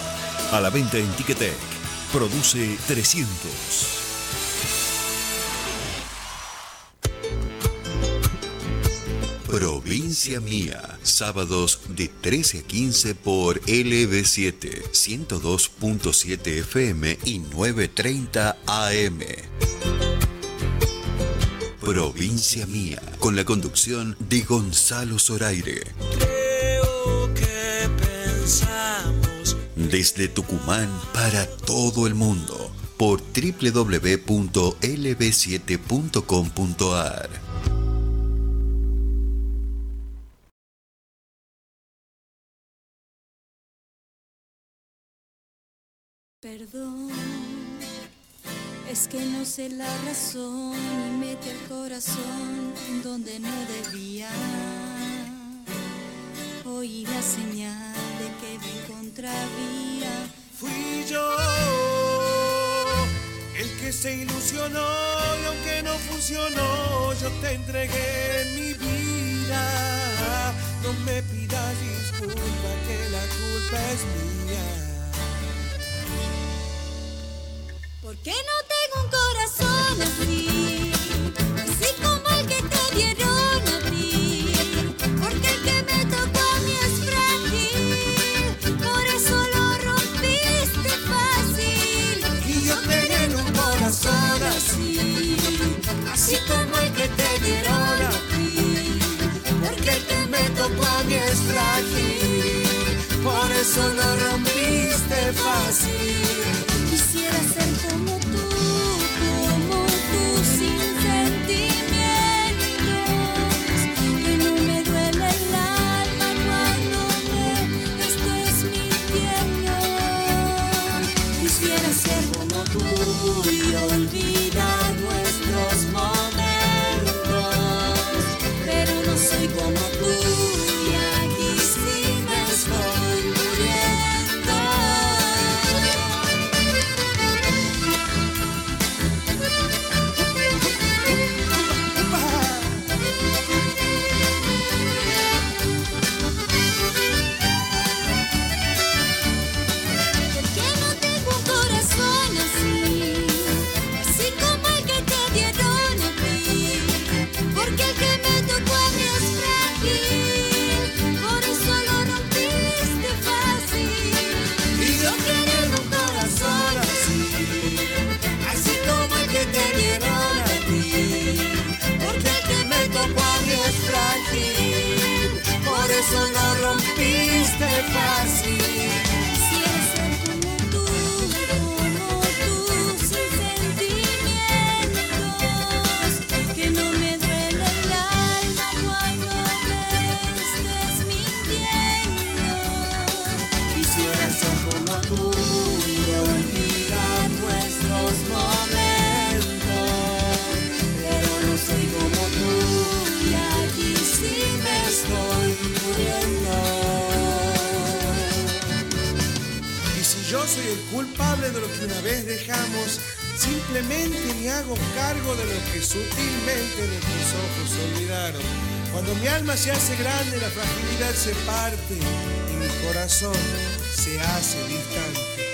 D: A la venta en Ticketek. Produce 300.
A: Provincia Mía, sábados de 13 a 15 por LB7, 102.7 FM y 9.30 AM. Provincia Mía, con la conducción de Gonzalo Zoraire.
J: Creo que
A: Desde Tucumán para todo el mundo, por www.lb7.com.ar.
H: Perdón, es que no sé la razón y mete el corazón donde no debía. Oí la señal de que
F: Fui yo el que se ilusionó y aunque no funcionó, yo te entregué mi vida. No me pidas disculpa que la culpa es mía.
H: ¿Por qué no tengo un corazón? Así es. Por eso lo rompiste fácil.
F: Culpable de lo que una vez dejamos, simplemente me hago cargo de lo que sutilmente nuestros ojos olvidaron. Cuando mi alma se hace grande, la fragilidad se parte y mi corazón se hace distante.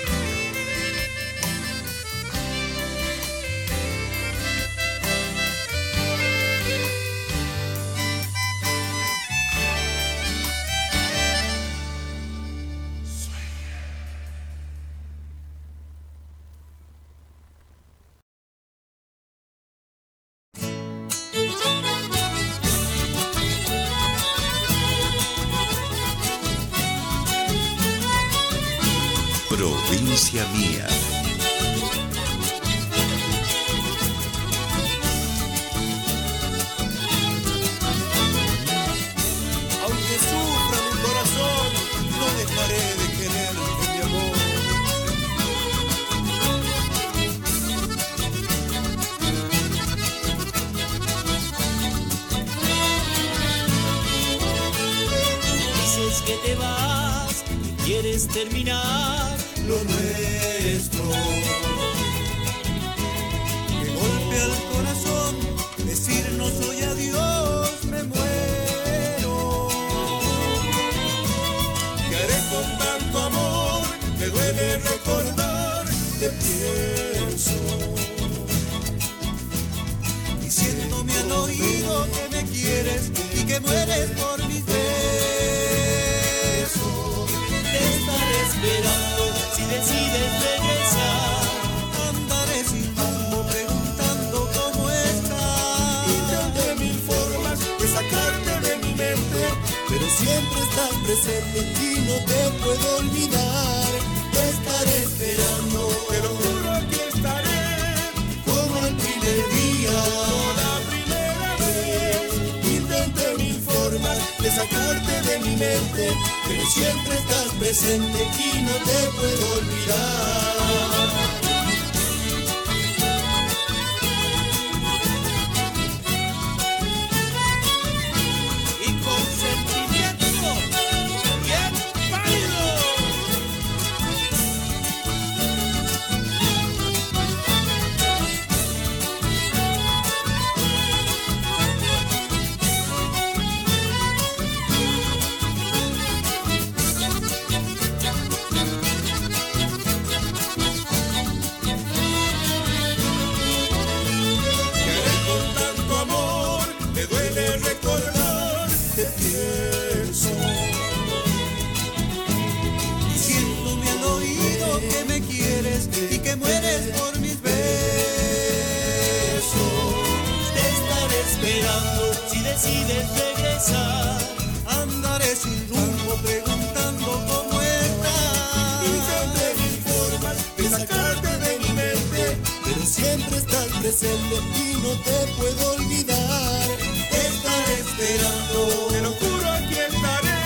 J: Siempre estás presente y no te puedo olvidar. Te estaré esperando, te lo juro aquí estaré,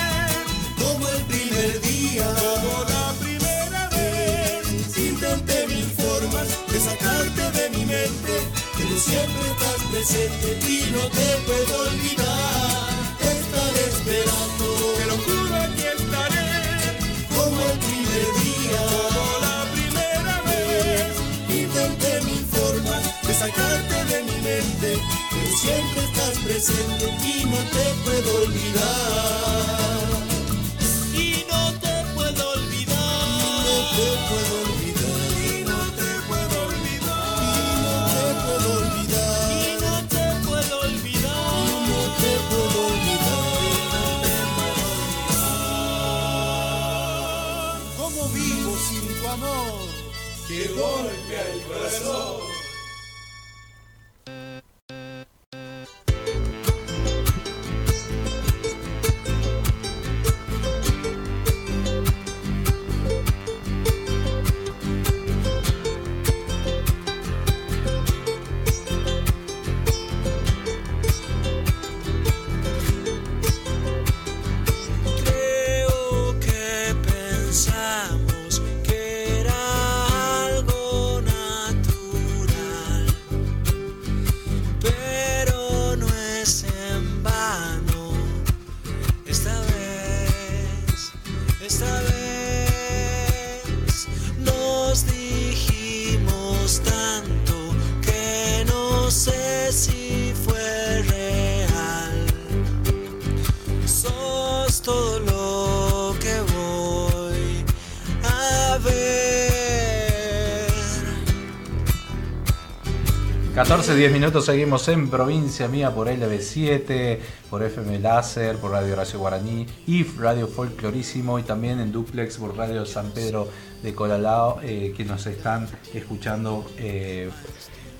J: como el primer día, como la primera vez. Intenté mil formas de sacarte de mi mente, pero siempre estás presente y no te puedo presente y no te puedo olvidar.
N: Y no te puedo olvidar.
J: Y no te puedo olvidar. Y no te puedo olvidar.
N: Y no te puedo olvidar.
J: Y no te puedo olvidar. ¿Cómo vivo sin tu amor? Que golpea el corazón.
E: 10 minutos seguimos en Provincia Mía por LB7, por FM Láser, por Radio Horacio Guaraní, IF Radio Folclorísimo y también en Duplex por Radio San Pedro de Colalao, eh, que nos están escuchando eh,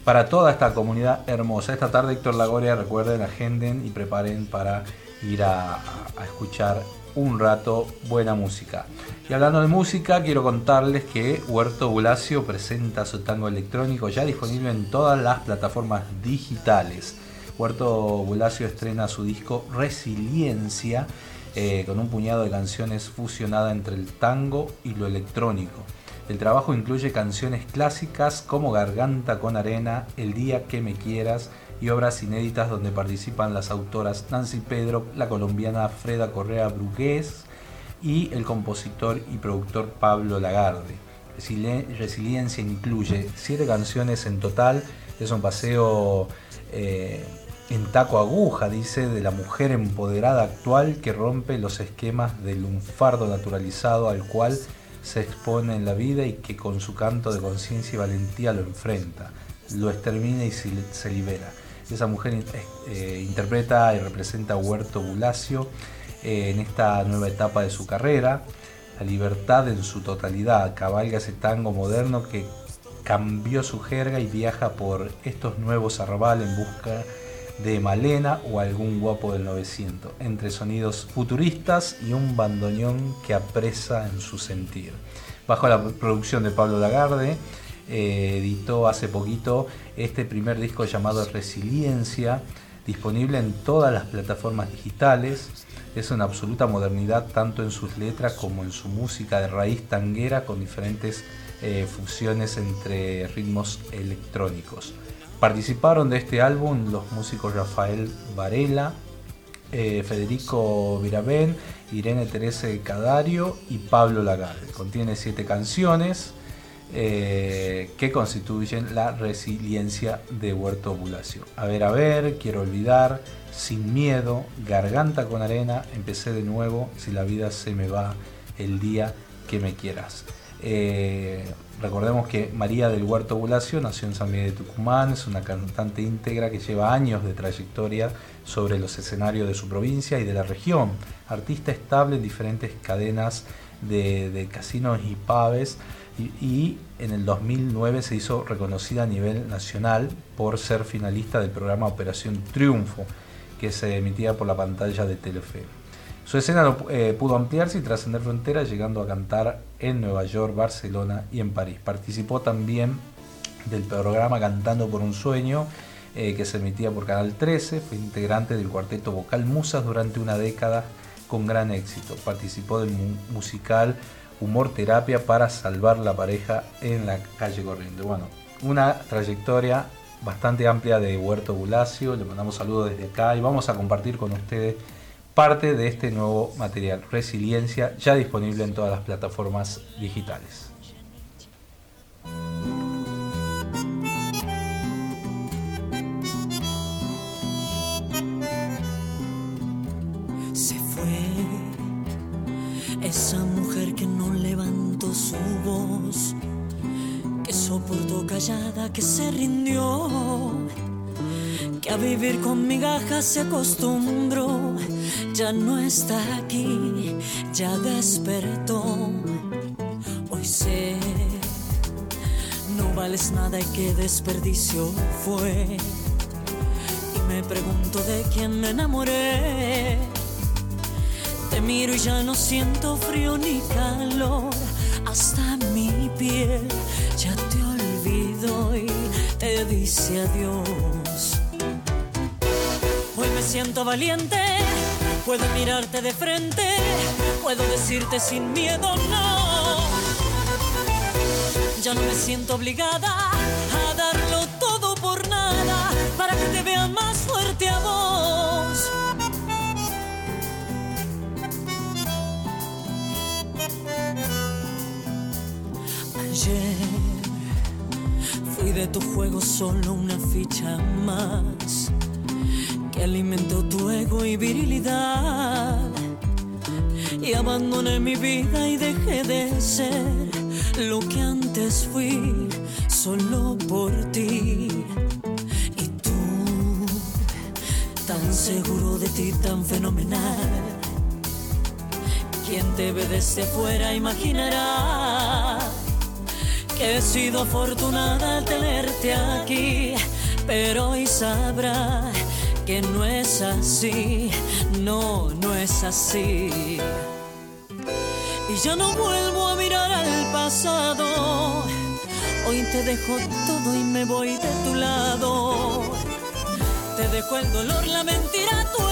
E: para toda esta comunidad hermosa. Esta tarde Héctor Lagoria, recuerden, agenden y preparen para ir a escuchar un rato buena música. Y hablando de música, quiero contarles que Huerto Bulacio presenta su tango electrónico ya disponible en todas las plataformas digitales. Huerto Bulacio estrena su disco Resiliencia eh, con un puñado de canciones fusionada entre el tango y lo electrónico. El trabajo incluye canciones clásicas como Garganta con Arena, El Día que Me Quieras y obras inéditas donde participan las autoras Nancy Pedro, la colombiana Freda Correa Brugués y el compositor y productor Pablo Lagarde. Resiliencia incluye siete canciones en total, es un paseo eh, en taco aguja, dice, de la mujer empoderada actual que rompe los esquemas del lunfardo naturalizado al cual se expone en la vida y que con su canto de conciencia y valentía lo enfrenta, lo extermina y se, libera. Esa mujer eh, interpreta y representa a Huerto Bulacio eh, en esta nueva etapa de su carrera. La libertad en su totalidad cabalga ese tango moderno que cambió su jerga y viaja por estos nuevos arrabales en busca de Malena o algún guapo del 900, entre sonidos futuristas y un bandoneón que apresa en su sentir. Bajo la producción de Pablo Lagarde, eh, editó hace poquito este primer disco llamado Resiliencia, disponible en todas las plataformas digitales. Es una absoluta modernidad tanto en sus letras como en su música de raíz tanguera con diferentes eh, fusiones entre ritmos electrónicos. Participaron de este álbum los músicos Rafael Varela, eh, Federico Virabén, Irene Terese Cadario y Pablo Lagarde. Contiene siete canciones eh, que constituyen la resiliencia de Huerto Bulacio. A ver, a ver, quiero olvidar, sin miedo, garganta con arena, empecé de nuevo, si la vida se me va el día que me quieras. Eh, recordemos que María del Huerto Bulacio nació en San Miguel de Tucumán, es una cantante íntegra que lleva años de trayectoria sobre los escenarios de su provincia y de la región, artista estable en diferentes cadenas de, casinos y pubs y, en el 2009 se hizo reconocida a nivel nacional por ser finalista del programa Operación Triunfo que se emitía por la pantalla de Telefe. Su escena eh, pudo ampliarse y trascender fronteras, llegando a cantar en Nueva York, Barcelona y en París. Participó también del programa Cantando por un Sueño, eh, que se emitía por Canal 13. Fue integrante del cuarteto vocal Musas durante una década con gran éxito. Participó del musical Humor Terapia para salvar la pareja en la calle corriente. Bueno, una trayectoria bastante amplia de Huerto Bulacio. Le mandamos saludos desde acá y vamos a compartir con ustedes parte de este nuevo material, Resiliencia, ya disponible en todas las plataformas digitales.
O: Se fue esa su voz, que soportó callada, que se rindió, que a vivir con migajas se acostumbró ya no está aquí, ya despertó. Hoy sé, no vales nada y qué desperdicio fue. Y me pregunto de quién me enamoré. Te miro y ya no siento frío ni calor. Hasta mi piel ya te olvido y te dice adiós. Hoy me siento valiente Puedo mirarte de frente, puedo decirte sin miedo no. Ya no me siento obligada a Fui de tu juego solo una ficha más alimentó tu ego y virilidad. Y abandoné mi vida y dejé de ser lo que antes fui, solo por ti. Y tú, tan seguro de ti, tan fenomenal. Quien te ve desde fuera imaginará he sido afortunada al tenerte aquí, pero hoy sabrá que no es así, no, no es así. Y ya no vuelvo a mirar al pasado. Hoy te dejo todo y me voy de tu lado. Te dejo el dolor, la mentira, tu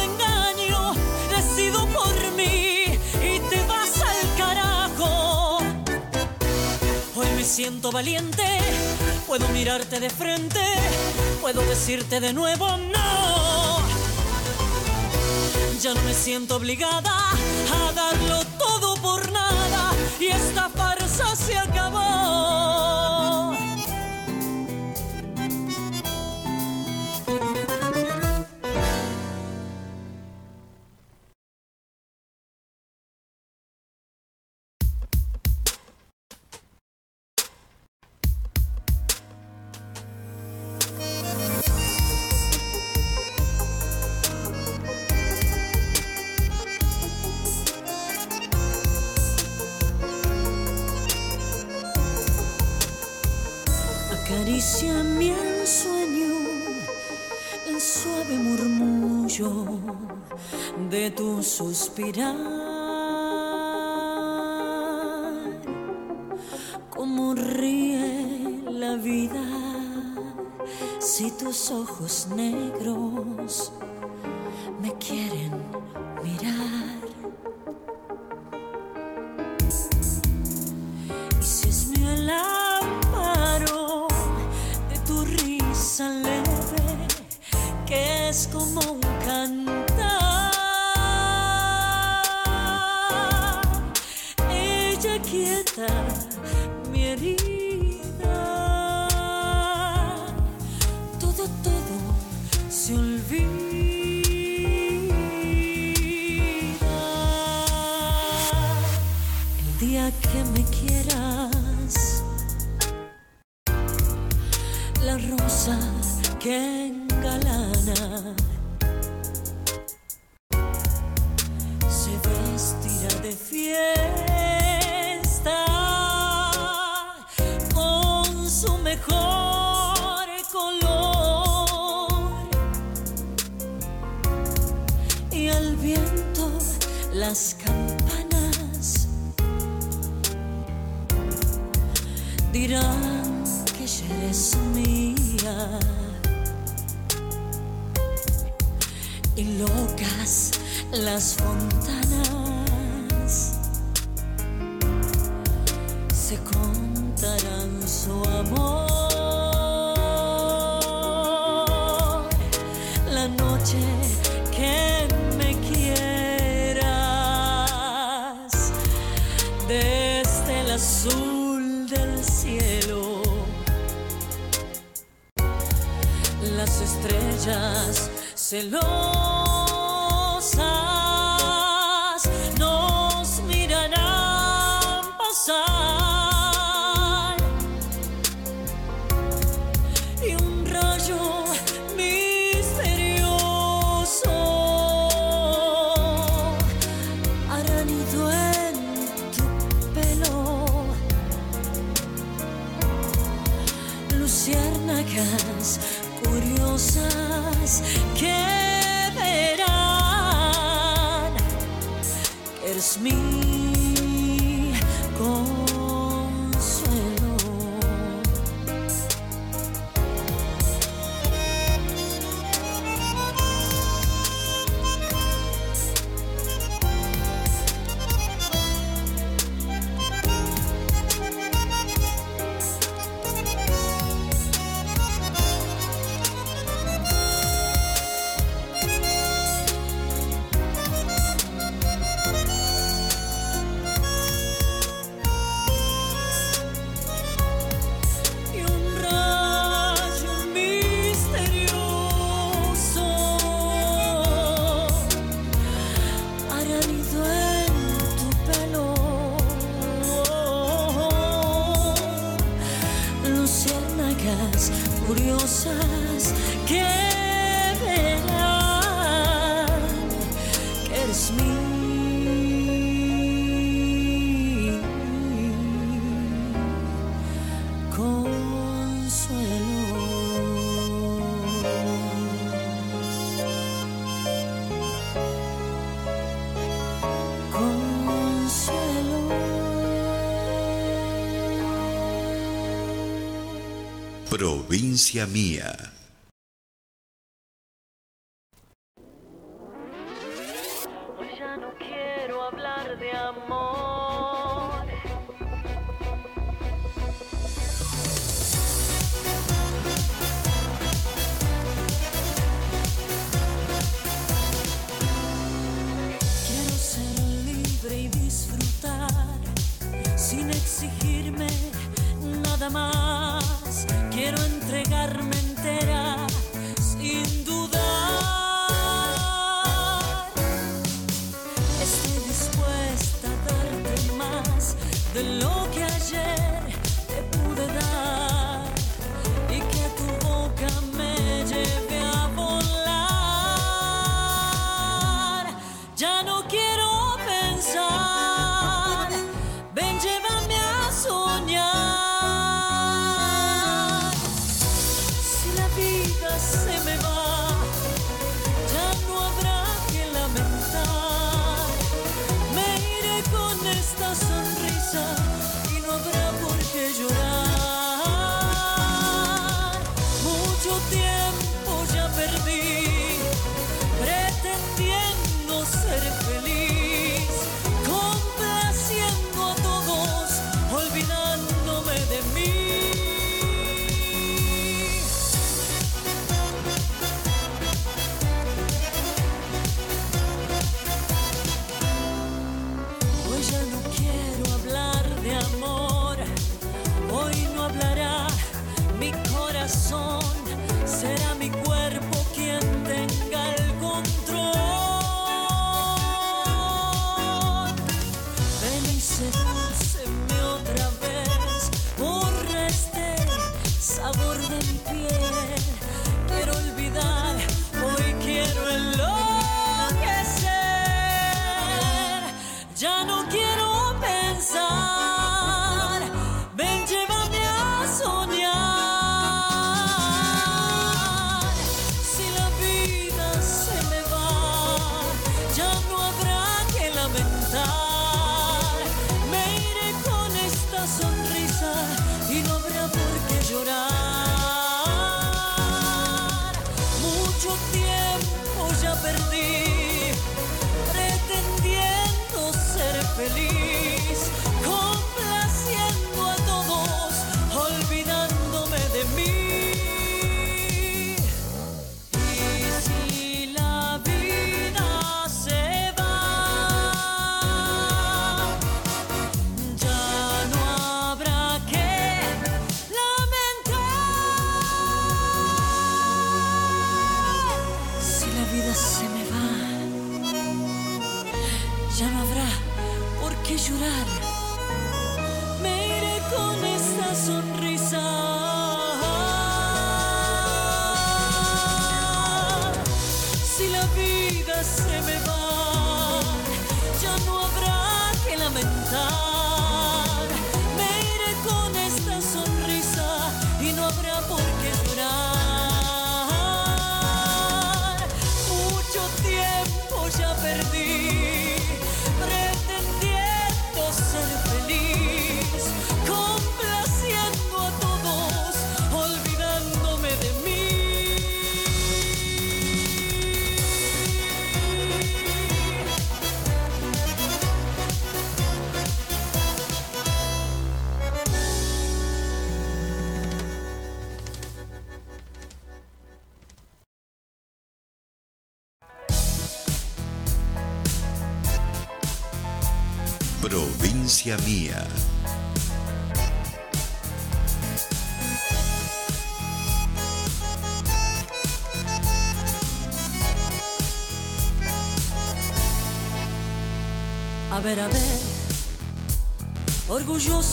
O: siento valiente, puedo mirarte de frente, puedo decirte de nuevo no. Ya no me siento obligada a darlo todo por nada y esta farsa se acabó. Suspirar. Como ríe la vida si tus ojos negros me quieren mirar. notice me. providência minha.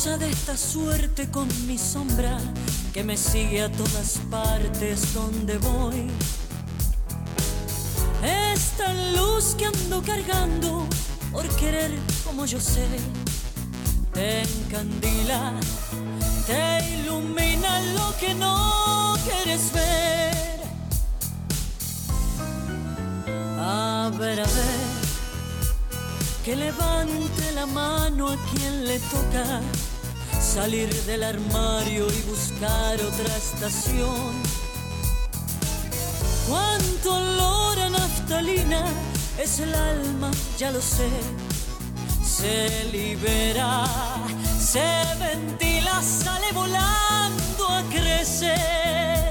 O: de esta suerte con mi sombra que me sigue a todas partes donde voy. Esta luz que ando cargando por querer como yo sé, te encandila, te ilumina lo que no quieres ver. A ver, a ver, que levante la mano a quien le toca salir del armario y buscar otra estación. Cuánto olor a naftalina es el alma, ya lo sé. Se libera, se ventila, sale volando a crecer.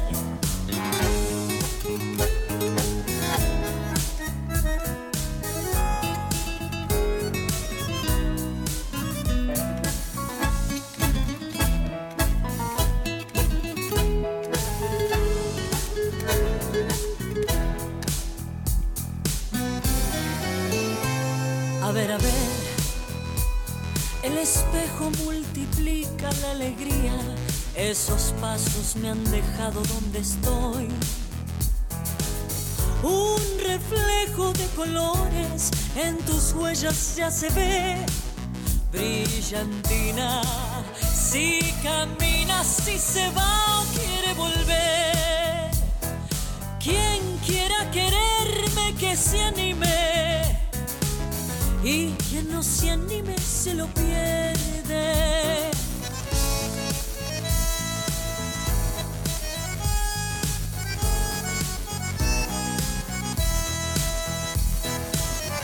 O: Espejo multiplica la alegría. Esos pasos me han dejado donde estoy. Un reflejo de colores en tus huellas ya se ve. Brillantina, si camina, si se va o quiere volver. Quien quiera quererme, que se anime. Y quien no se anime se lo pierde.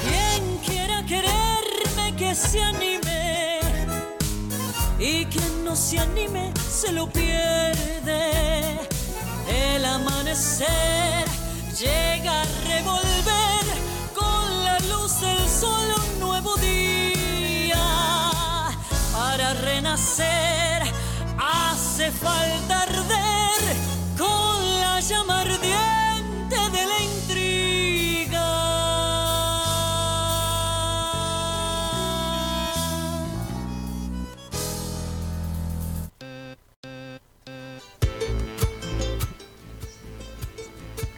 O: Quien quiera quererme que se anime. Y quien no se anime se lo pierde. El amanecer llega a revolver Hace falta arder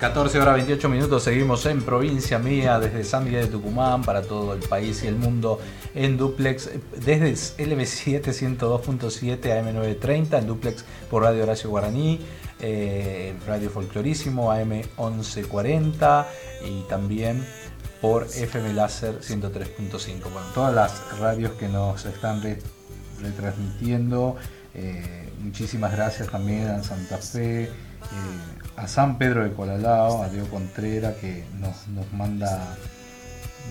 E: ...14 horas 28 minutos, seguimos en provincia mía, desde San Miguel de Tucumán, para todo el país y el mundo, en duplex, desde LB7 102.7 AM930, en duplex por Radio Horacio Guaraní, eh, Radio Folclorísimo AM 1140 y también por FM Láser 103.5. Bueno, todas las radios que nos están re- retransmitiendo, eh, muchísimas gracias también a Santa Fe, eh, a San Pedro de Colalao, a Diego Contreras que nos, nos manda,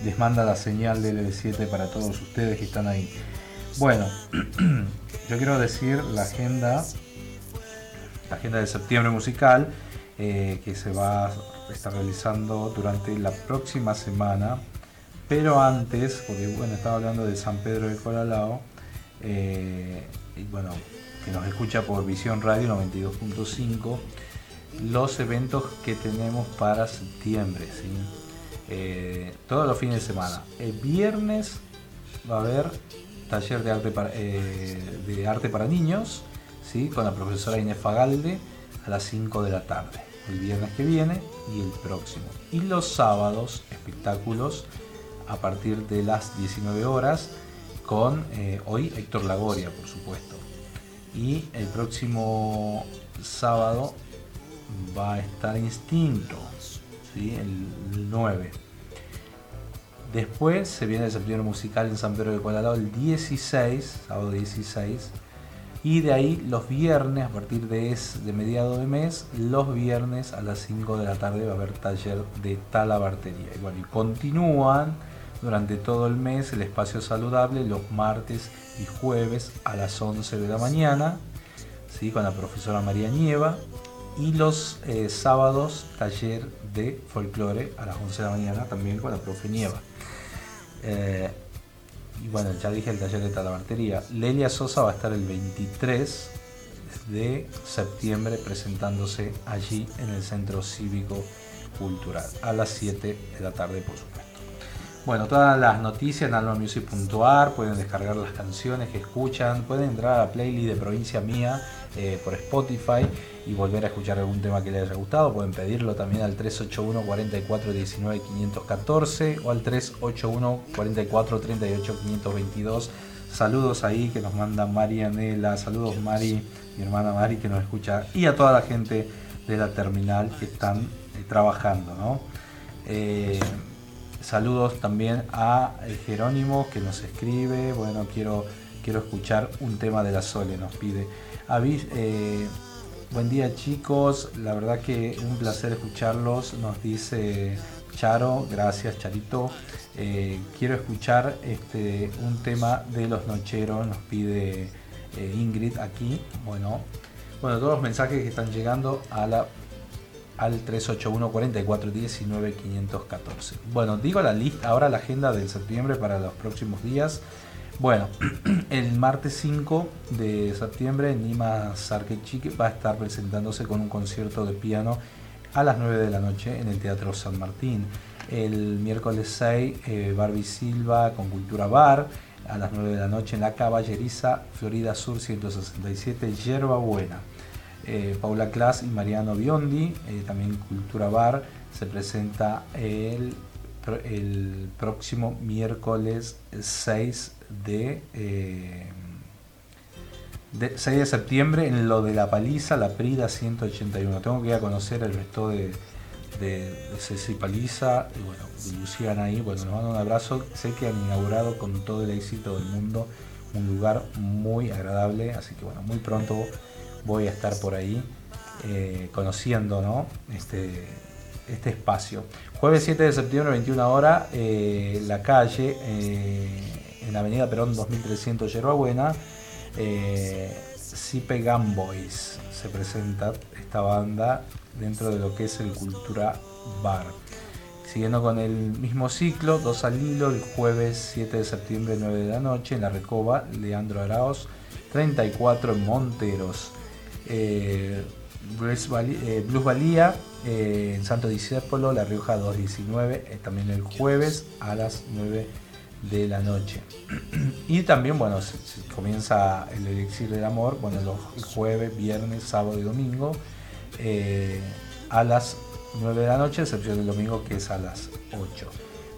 E: les manda la señal de LB7 para todos ustedes que están ahí. Bueno, yo quiero decir la agenda, la agenda de septiembre musical eh, que se va a estar realizando durante la próxima semana. Pero antes, porque bueno, estaba hablando de San Pedro de Colalao, eh, y bueno, que nos escucha por Visión Radio 92.5, los eventos que tenemos para septiembre. Eh, todos los fines de semana. El viernes va a haber taller de arte para, eh, de arte para niños, ¿sí? con la profesora Inés Fagalde a las 5 de la tarde. El viernes que viene y el próximo. Y los sábados, espectáculos a partir de las 19 horas con eh, hoy Héctor Lagoria, por supuesto. Y el próximo sábado va a estar Instinto, ¿sí? el, el 9. Después se viene el septiembre musical en San Pedro de Colalao el 16, sábado 16. Y de ahí los viernes, a partir de, es, de mediado de mes, los viernes a las 5 de la tarde va a haber taller de talabartería. Y bueno, y continúan durante todo el mes el espacio saludable los martes y jueves a las 11 de la mañana, ¿sí? con la profesora María Nieva. Y los eh, sábados taller de folclore a las 11 de la mañana también con la profe Nieva. Eh, y bueno, ya dije el taller de talabartería. Lelia Sosa va a estar el 23 de septiembre presentándose allí en el Centro Cívico Cultural a las 7 de la tarde, por supuesto. Bueno, todas las noticias en almamusic.ar, pueden descargar las canciones que escuchan, pueden entrar a la playlist de Provincia Mía eh, por Spotify y volver a escuchar algún tema que les haya gustado. Pueden pedirlo también al 381 44 19 514 o al 381 44 38 522. Saludos ahí que nos manda Marianela, saludos Mari, mi hermana Mari que nos escucha y a toda la gente de la terminal que están eh, trabajando, ¿no? Eh, Saludos también a Jerónimo que nos escribe. Bueno, quiero quiero escuchar un tema de la Sole, nos pide. Avis, eh, buen día chicos, la verdad que un placer escucharlos, nos dice Charo, gracias Charito. Eh, quiero escuchar este, un tema de los nocheros, nos pide eh, Ingrid aquí. Bueno, bueno, todos los mensajes que están llegando a la al 381 44 19 514. Bueno, digo la lista, ahora la agenda del septiembre para los próximos días. Bueno, el martes 5 de septiembre Nima Sarkechique va a estar presentándose con un concierto de piano a las 9 de la noche en el Teatro San Martín. El miércoles 6 eh, Barbie Silva con Cultura Bar a las 9 de la noche en la Caballeriza, Florida Sur 167, Yerba Buena. Eh, Paula Class y Mariano Biondi, eh, también Cultura Bar, se presenta el, el próximo miércoles 6 de, eh, de, 6 de septiembre en lo de la paliza, la Prida 181. Tengo que ir a conocer el resto de, de, de Ceci Paliza y bueno, de Luciana ahí. Bueno, nos mando un abrazo. Sé que han inaugurado con todo el éxito del mundo un lugar muy agradable, así que bueno, muy pronto voy a estar por ahí eh, conociendo ¿no? este, este espacio. Jueves 7 de septiembre, 21 horas, eh, la calle, eh, en Avenida Perón 2300 Yerbabuena, eh, Cipe Boys se presenta esta banda dentro de lo que es el Cultura Bar. Siguiendo con el mismo ciclo, dos al hilo, el jueves 7 de septiembre, 9 de la noche, en la Recoba, Leandro Araos, 34 en Monteros. Eh, Blues, eh, Valía eh, en Santo Discépolo, La Rioja 219, eh, también el jueves a las 9 de la noche. y también, bueno, se, comienza el elixir del amor, bueno, los, jueves, viernes, sábado y domingo eh, a las 9 de la noche, excepción del domingo que es a las 8.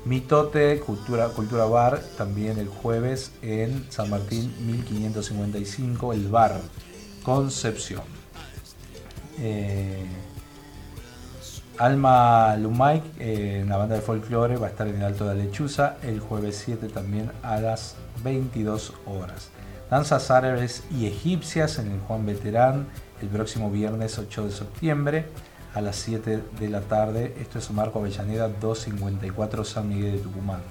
E: Mitote, Cultura, Cultura Bar, también el jueves en San Martín 1555, el bar Concepción. Eh, Alma Lumay, eh, banda de folclore, va a estar en el Alto de la Lechuza el jueves 7 también a las 22 horas. Danzas árabes y egipcias en el Juan Veterán el próximo viernes 8 de septiembre a las 7 de la tarde. Esto es Marco Avellaneda 254 San Miguel de Tucumán.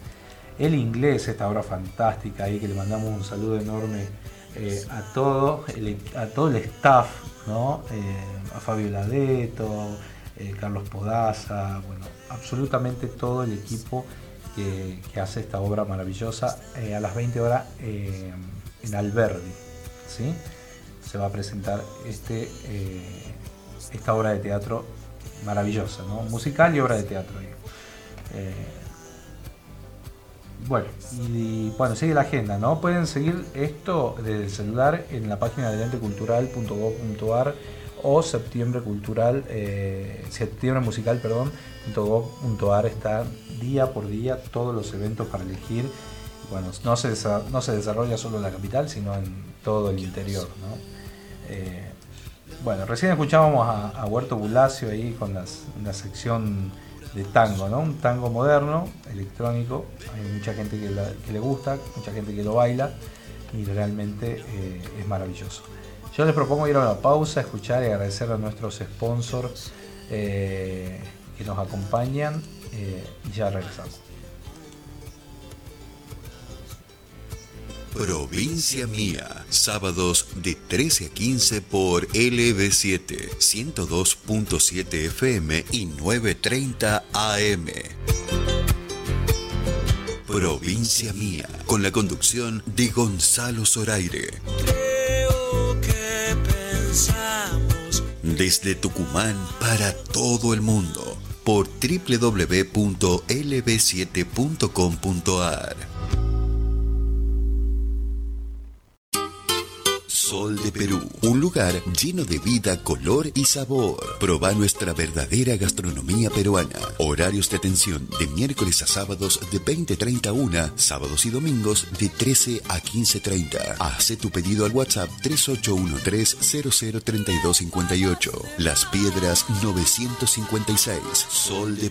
E: El inglés, esta obra fantástica ahí que le mandamos un saludo enorme eh, a, todo el, a todo el staff, ¿no? Eh, a Fabio Ladeto, eh, Carlos Podaza, bueno, absolutamente todo el equipo que, hace esta obra maravillosa a las 20 horas en Alberdi. ¿sí? Se va a presentar este, esta obra de teatro maravillosa, ¿no? musical y obra de teatro. Bueno, y bueno, sigue la agenda, ¿no? Pueden seguir esto desde el celular en la página de lentecultural.gov.ar o septiembre cultural, eh, septiembre musical, perdón, .gov.ar está día por día todos los eventos para elegir. Bueno, no se, no se desarrolla solo en la capital, sino en todo el interior, ¿no? Eh, bueno, recién escuchábamos a, a Huerto Bulacio ahí con las, la sección de tango, ¿no? Un tango moderno, electrónico. Hay mucha gente que le gusta, mucha gente que lo baila y realmente eh, es maravilloso. Yo les propongo ir a una pausa, escuchar y agradecer a nuestros sponsors eh, que nos acompañan eh, ya regresamos.
A: Provincia Mía, sábados de 13 a 15 por LB7, 102.7 FM y 9.30 AM. Provincia Mía, con la conducción de Gonzalo Zoraire. Desde Tucumán para todo el mundo, por www.lb7.com.ar. Sol de Perú, un lugar lleno de vida, color y sabor. Proba nuestra verdadera gastronomía peruana. Horarios de atención de miércoles a sábados de 20.30 a 1, sábados y domingos de 13 a 15.30. Hace tu pedido al WhatsApp 3813-003258. Las Piedras 956. Sol de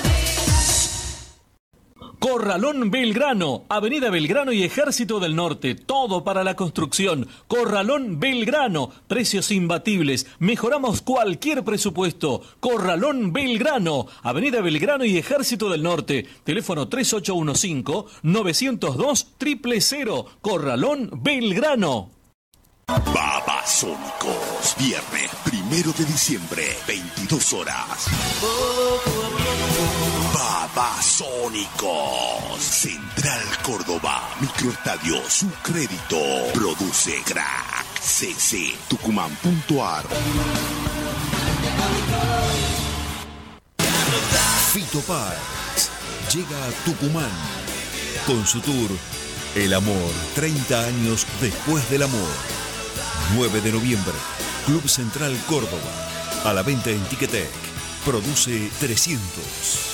B: Corralón Belgrano, Avenida Belgrano y Ejército del Norte, todo para la construcción. Corralón Belgrano, precios imbatibles, mejoramos cualquier presupuesto. Corralón Belgrano, Avenida Belgrano y Ejército del Norte, teléfono 3815-902 000, Corralón Belgrano.
C: Babasónicos, viernes primero de diciembre, 22 horas. Babasónicos, Central Córdoba, Microestadio Su Crédito, produce Crack, cc, tucumán.ar.
D: Fito Páez llega a Tucumán con su tour El Amor, 30 años después del amor. 9 de noviembre, Club Central Córdoba. A la venta en Ticketek. Produce 300.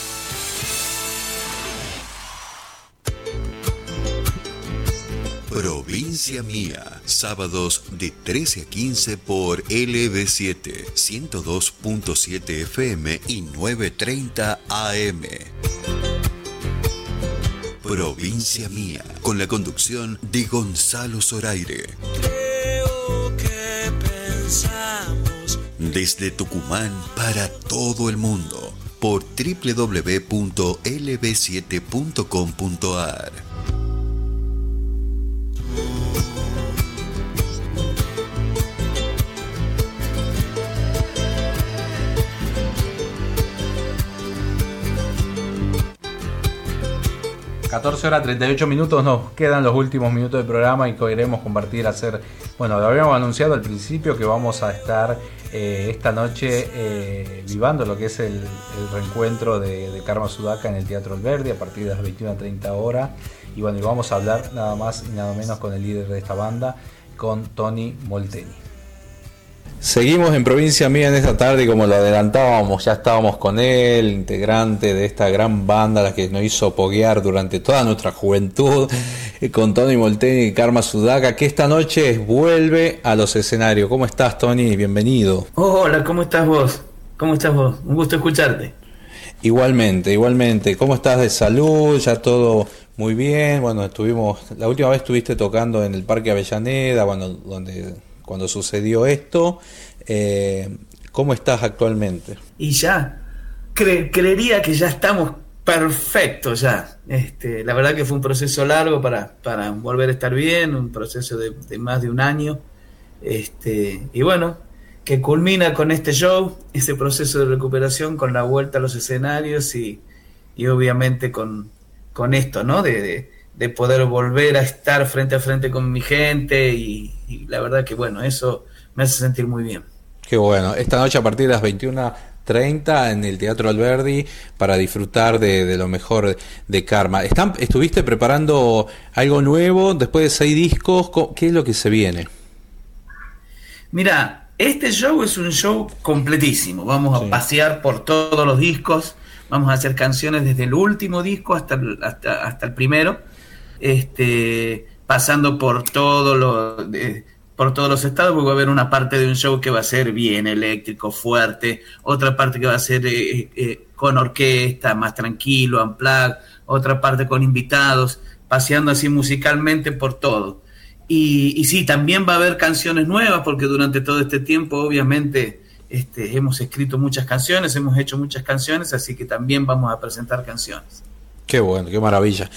A: Provincia Mía, sábados de 13 a 15 por LB7, 102.7 FM y 9.30 AM. Provincia Mía, con la conducción de Gonzalo Zoraire.
N: que pensamos
A: Desde Tucumán para todo el mundo, por www.lb7.com.ar.
E: Cata- 14 horas 38 minutos nos quedan los últimos minutos del programa y queremos compartir, hacer, bueno, lo habíamos anunciado al principio que vamos a estar eh, esta noche eh, vivando lo que es el, reencuentro de, Karma Sudaka en el Teatro Alberdi a partir de las 21 a 30 horas y bueno, vamos a hablar nada más y nada menos con el líder de esta banda, con Tony Molteni.
P: Seguimos en Provincia Mía en esta tarde como lo adelantábamos, ya estábamos con él, integrante de esta gran banda la que nos hizo poguear durante toda nuestra juventud, con Tony Molteni y Karma Sudaka, que esta noche vuelve a los escenarios. ¿Cómo estás, Tony? Bienvenido.
Q: Hola, ¿cómo estás vos? ¿Cómo estás vos? Un gusto escucharte.
P: Igualmente, igualmente. ¿Cómo estás de salud? Ya todo muy bien. Bueno, estuvimos, la última vez estuviste tocando en el Parque Avellaneda, bueno, donde cuando sucedió esto. Eh, ¿Cómo estás actualmente?
Q: Y ya, cre- creería que ya estamos perfectos ya. Este, la verdad que fue un proceso largo para, para volver a estar bien, un proceso de, más de un año. Este, y bueno, que culmina con este show, este proceso de recuperación, con la vuelta a los escenarios y, y obviamente con, con esto, ¿no? De, de, de poder volver a estar frente a frente con mi gente y, y la verdad que bueno, eso me hace sentir muy bien.
P: Qué bueno. Esta noche a partir de las 21.30 en el Teatro Alberdi para disfrutar de, de lo mejor de Karma. ¿Están, ¿Estuviste preparando algo nuevo después de seis discos? Co- ¿Qué es lo que se viene?
Q: Mira, este show es un show completísimo. Vamos a pasear por todos los discos. Vamos a hacer canciones desde el último disco hasta el, hasta, hasta el primero. Este, pasando por todos los de- por todos los estados, porque va a haber una parte de un show que va a ser bien eléctrico, fuerte, otra parte que va a ser eh, eh, con orquesta, más tranquilo, unplugged, otra parte con invitados, paseando así musicalmente por todo. Y, y sí, también va a haber canciones nuevas, porque durante todo este tiempo, obviamente, este, hemos escrito muchas canciones, hemos hecho muchas canciones, así que también vamos a presentar canciones.
P: Qué bueno, qué maravilla.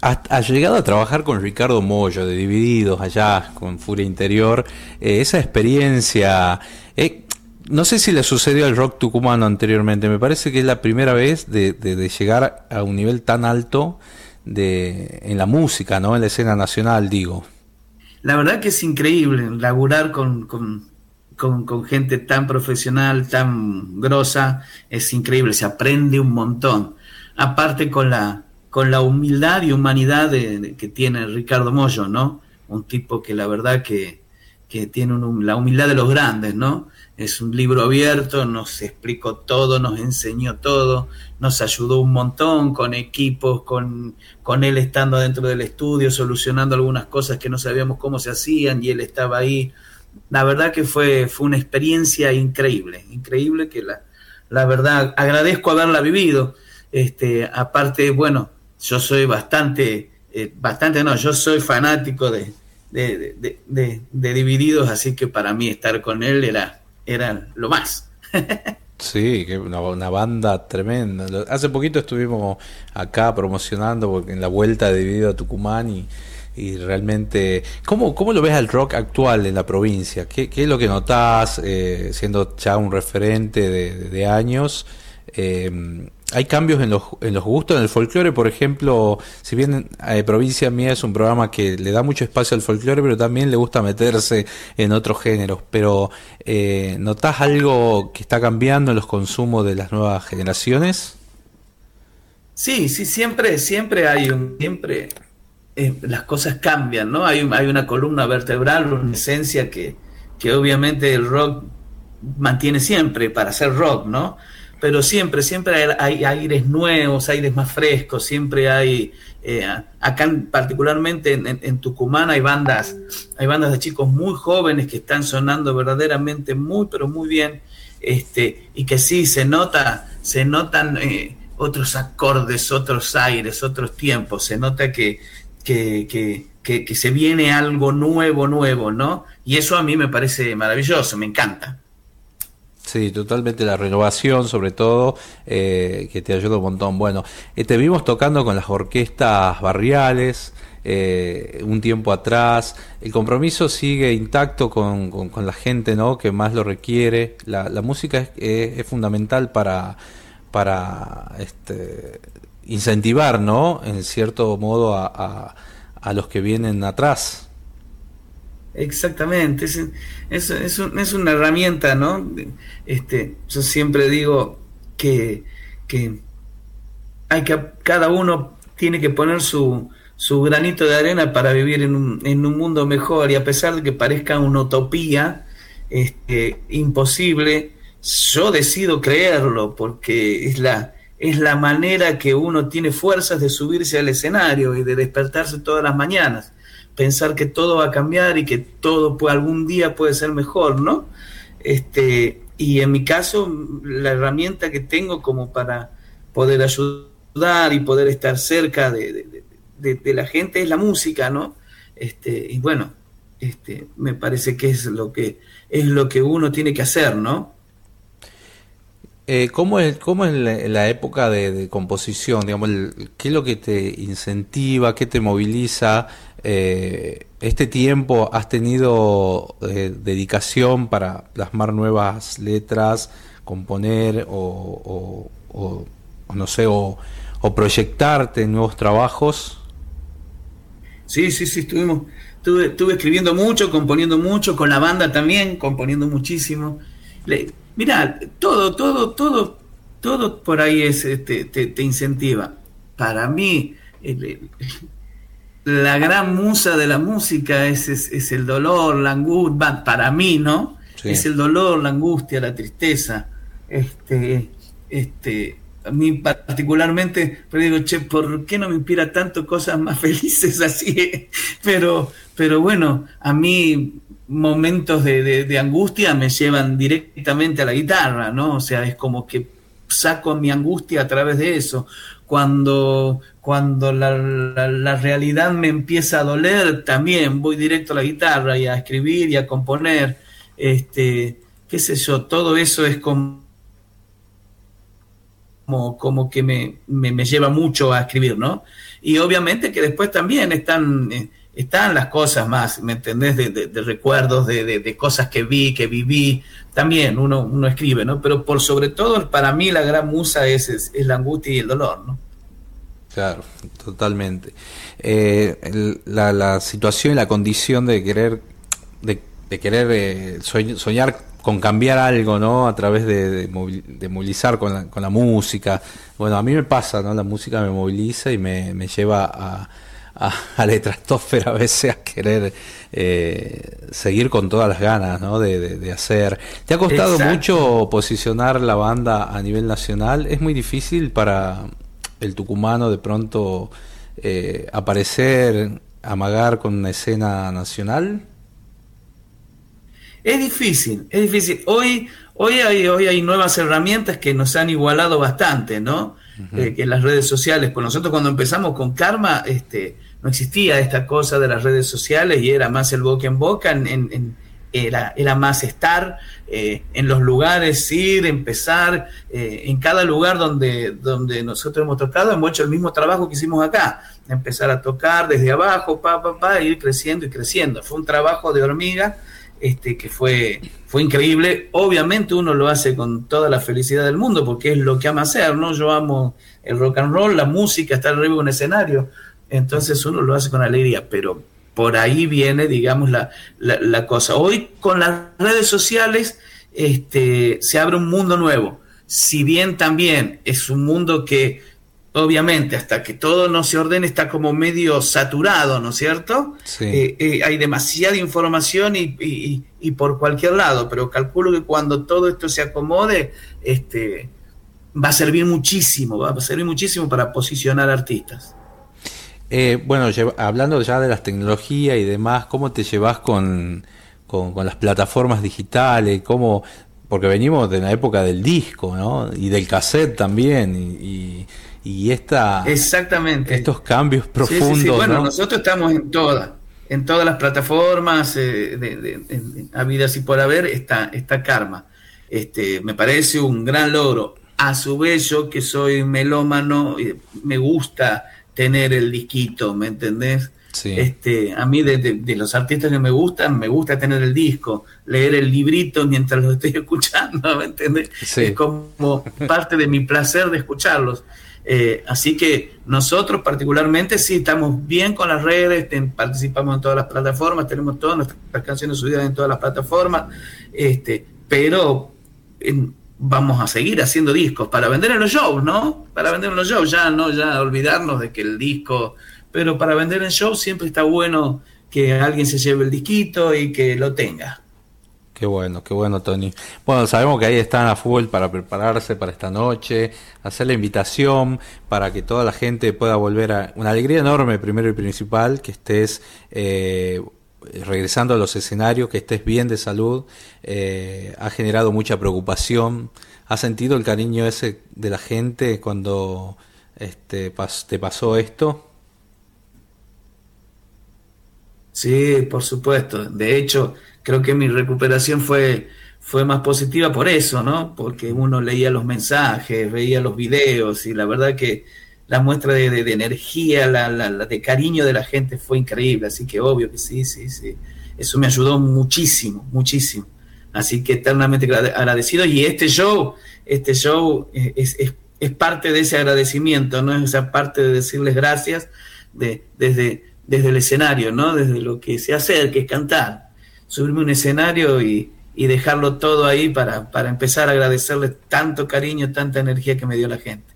P: Has llegado a trabajar con Ricardo Mollo de Divididos allá con Furia Interior. Eh, esa experiencia, eh,
E: no sé si le sucedió al rock tucumano anteriormente, me parece que es la primera vez de, de- de llegar a un nivel tan alto de, en la música, ¿no? En la escena nacional, digo.
Q: La verdad que es increíble laburar con, con, con- con gente tan profesional, tan grosa, es increíble, se aprende un montón. Aparte con la, con la humildad y humanidad de- que tiene Ricardo Mollo, ¿no? Un tipo que la verdad que, que tiene un- la humildad de los grandes, ¿no? Es un libro abierto, nos explicó todo, nos enseñó todo, nos ayudó un montón con equipos, con, con él estando dentro del estudio, solucionando algunas cosas que no sabíamos cómo se hacían y él estaba ahí. La verdad que fue, fue una experiencia increíble, increíble que la, la verdad agradezco haberla vivido. Este, aparte, bueno, yo soy bastante, eh, bastante no, yo soy fanático de, de, de- de- Divididos, así que para mí estar con él era, era lo más.
E: Sí, que una, banda tremenda. Hace poquito estuvimos acá promocionando en la vuelta de Dividido a Tucumán y, y realmente... ¿cómo, ¿Cómo lo ves al rock actual en la provincia? ¿Qué, qué es lo que notás eh, siendo ya un referente de- de años? Eh, hay cambios en los, en los gustos, en el folclore, por ejemplo, si bien eh, Provincia Mía es un programa que le da mucho espacio al folclore, pero también le gusta meterse en otros géneros, pero eh, ¿notás algo que está cambiando en los consumos de las nuevas generaciones?
Q: Sí, sí, siempre, siempre hay un, siempre eh, las cosas cambian, ¿no? Hay, un- hay una columna vertebral, una esencia que, que obviamente el rock mantiene siempre para ser rock, ¿no? Pero siempre, siempre hay, aires nuevos, aires más frescos, siempre hay, eh, acá en- particularmente en, en- en Tucumán hay bandas, hay bandas de chicos muy jóvenes que están sonando verdaderamente muy, pero muy bien, este, y que sí, se nota, se notan eh, otros acordes, otros aires, otros tiempos, se nota que, que, que, que, que se viene algo nuevo, nuevo, ¿no? Y eso a mí me parece maravilloso, me encanta.
E: Sí, totalmente la renovación, sobre todo, eh, que te ayuda un montón. Bueno, eh, te vimos tocando con las orquestas barriales eh, un tiempo atrás. El compromiso sigue intacto con, la gente, ¿no? Que más lo requiere. La, música es, es- fundamental para, para este, incentivar, ¿no? En cierto modo a, a los que vienen atrás.
Q: Exactamente, es, un- es una herramienta, ¿no? Este, yo siempre digo que, que hay que cada uno tiene que poner su, su granito de arena para vivir en un, en un mundo mejor y a pesar de que parezca una utopía este, imposible, yo decido creerlo porque es la, es la manera que uno tiene fuerzas de subirse al escenario y de despertarse todas las mañanas pensar que todo va a cambiar y que todo algún día puede ser mejor, ¿no? Este, y en mi caso, la herramienta que tengo como para poder ayudar y poder estar cerca de, de- la gente es la música, ¿no? Este, y bueno, este, me parece que es lo que es lo que uno tiene que hacer, ¿no?
E: Eh, ¿cómo es, cómo es la, época de, de composición? Digamos, el- ¿Qué es lo que te incentiva, qué te moviliza? Eh, ¿Este tiempo has tenido eh, dedicación para plasmar nuevas letras, componer o, no sé, o, proyectarte en nuevos trabajos?
Q: Sí, sí, sí, estuvimos, estuve, estuve escribiendo mucho, componiendo mucho, con la banda también, componiendo muchísimo. Le, mirá, todo, todo, todo, todo por ahí es, este, te, incentiva. Para mí, el- la gran musa de la música es, es, es el dolor, la angustia, para mí, ¿no?
E: Sí.
Q: Es el dolor, la angustia, la tristeza. Este, este, a mí particularmente, pero digo, che, ¿por qué no me inspira tanto cosas más felices así? Pero, pero bueno, a mí momentos de, de- de angustia me llevan directamente a la guitarra, ¿no? O sea, es como que saco mi angustia a través de eso. Cuando, cuando la, la- realidad me empieza a doler, también voy directo a la guitarra y a escribir y a componer. Este, qué sé yo, todo eso es como, como, que me, me, me lleva mucho a escribir, ¿no? Y obviamente que después también están, eh, están las cosas más, ¿me entendés? De, de- recuerdos, de, de- de cosas que vi, que viví. También uno, uno escribe, ¿no? Pero por sobre todo, para mí la gran musa es, es, es la angustia y el dolor, ¿no?
E: Claro, totalmente. Eh, el- la, la situación y la condición de querer, de, de querer eh, soñ- soñar con cambiar algo, ¿no? A través de, de movil- de movilizar con la, con la música. Bueno, a mí me pasa, ¿no? La música me moviliza y me, me lleva a, a, a la estratosfera a veces a querer eh, seguir con todas las ganas, ¿no? De, de- de hacer. ¿Te ha costado
Q: Exacto.
E: mucho posicionar la banda a nivel nacional? ¿Es muy difícil para el tucumano de pronto eh, aparecer, amagar con una escena nacional?
Q: Es difícil, es difícil. Hoy, hoy, hay, hoy hay nuevas herramientas que nos han igualado bastante, ¿no? Eh, que las redes sociales. Con nosotros cuando empezamos con Karma, este, no existía esta cosa de las redes sociales y era más el boca en boca, en- en- en- era, era más estar eh, en los lugares, ir, empezar, eh, en cada lugar donde, donde nosotros hemos tocado, hemos hecho el mismo trabajo que hicimos acá, empezar a tocar desde abajo, pa, pa, ir creciendo y creciendo. Fue un trabajo de hormiga este, que fue, fue increíble. Obviamente uno lo hace con toda la felicidad del mundo, porque es lo que ama hacer, ¿no? Yo amo el rock and roll, la música, estar arriba de un escenario. Entonces uno lo hace con alegría, pero por ahí viene, digamos, la, la, la cosa. Hoy con las redes sociales este, se abre un mundo nuevo. Si bien también es un mundo que, obviamente, hasta que todo no se ordene, está como medio saturado, ¿no es cierto?
E: Sí.
Q: Eh, eh, hay demasiada información y, y- y por cualquier lado, pero calculo que cuando todo esto se acomode, este, va a servir muchísimo, va a servir muchísimo para posicionar artistas.
E: Eh, bueno, lleva- hablando ya de las tecnologías y demás, ¿cómo te llevas con, con, con las plataformas digitales? ¿Cómo, porque venimos de la época del disco, ¿no? Y del cassette también, y, y, y esta,
Q: Exactamente.
E: estos cambios
Q: Sí, sí,
E: profundos,
Q: sí. Bueno,
E: ¿no?
Q: nosotros estamos en todas, en todas las plataformas, eh, de, de- en- habidas y por haber, está, está Karma. Este, me parece un gran logro. A su vez, yo que soy melómano, eh, me gusta tener el disquito, ¿me entendés?
E: Sí.
Q: Este, a mí de, de- de los artistas que me gustan, me gusta tener el disco, leer el librito mientras lo estoy escuchando, ¿me entendés?
E: Sí.
Q: Es como parte de mi placer de escucharlos. Eh, así que nosotros particularmente sí estamos bien con las redes, ten- participamos en todas las plataformas, tenemos todas nuestras canciones subidas en todas las plataformas, este, pero en- vamos a seguir haciendo discos para vender en los shows, ¿no? Para vender en los shows, ya no, ya olvidarnos de que el disco, pero para vender en shows siempre está bueno que alguien se lleve el disquito y que lo tenga.
E: Qué bueno, qué bueno, Tony. Bueno, sabemos que ahí están a full para prepararse para esta noche, hacer la invitación para que toda la gente pueda volver a una alegría enorme, primero y principal, que estés eh, regresando a los escenarios, que estés bien de salud. Eh, ha generado mucha preocupación. ¿Has sentido el cariño ese de la gente cuando este, pas- te pasó esto?
Q: Sí, por supuesto. De hecho, creo que mi recuperación fue, fue más positiva por eso, ¿no? Porque uno leía los mensajes, veía los videos y la verdad que la muestra de, energía, la, de cariño de la gente fue increíble. Así que obvio que sí, sí, sí. Eso me ayudó muchísimo, muchísimo. Así que eternamente agrade- agradecido. Y este show, este show eh, es, parte de ese agradecimiento, ¿no? Es esa parte de decirles gracias de, desde, desde el escenario, ¿no? Desde lo que sé hacer, que es cantar. Subirme un escenario y, y dejarlo todo ahí para, para empezar a agradecerles tanto cariño, tanta energía que me dio la gente.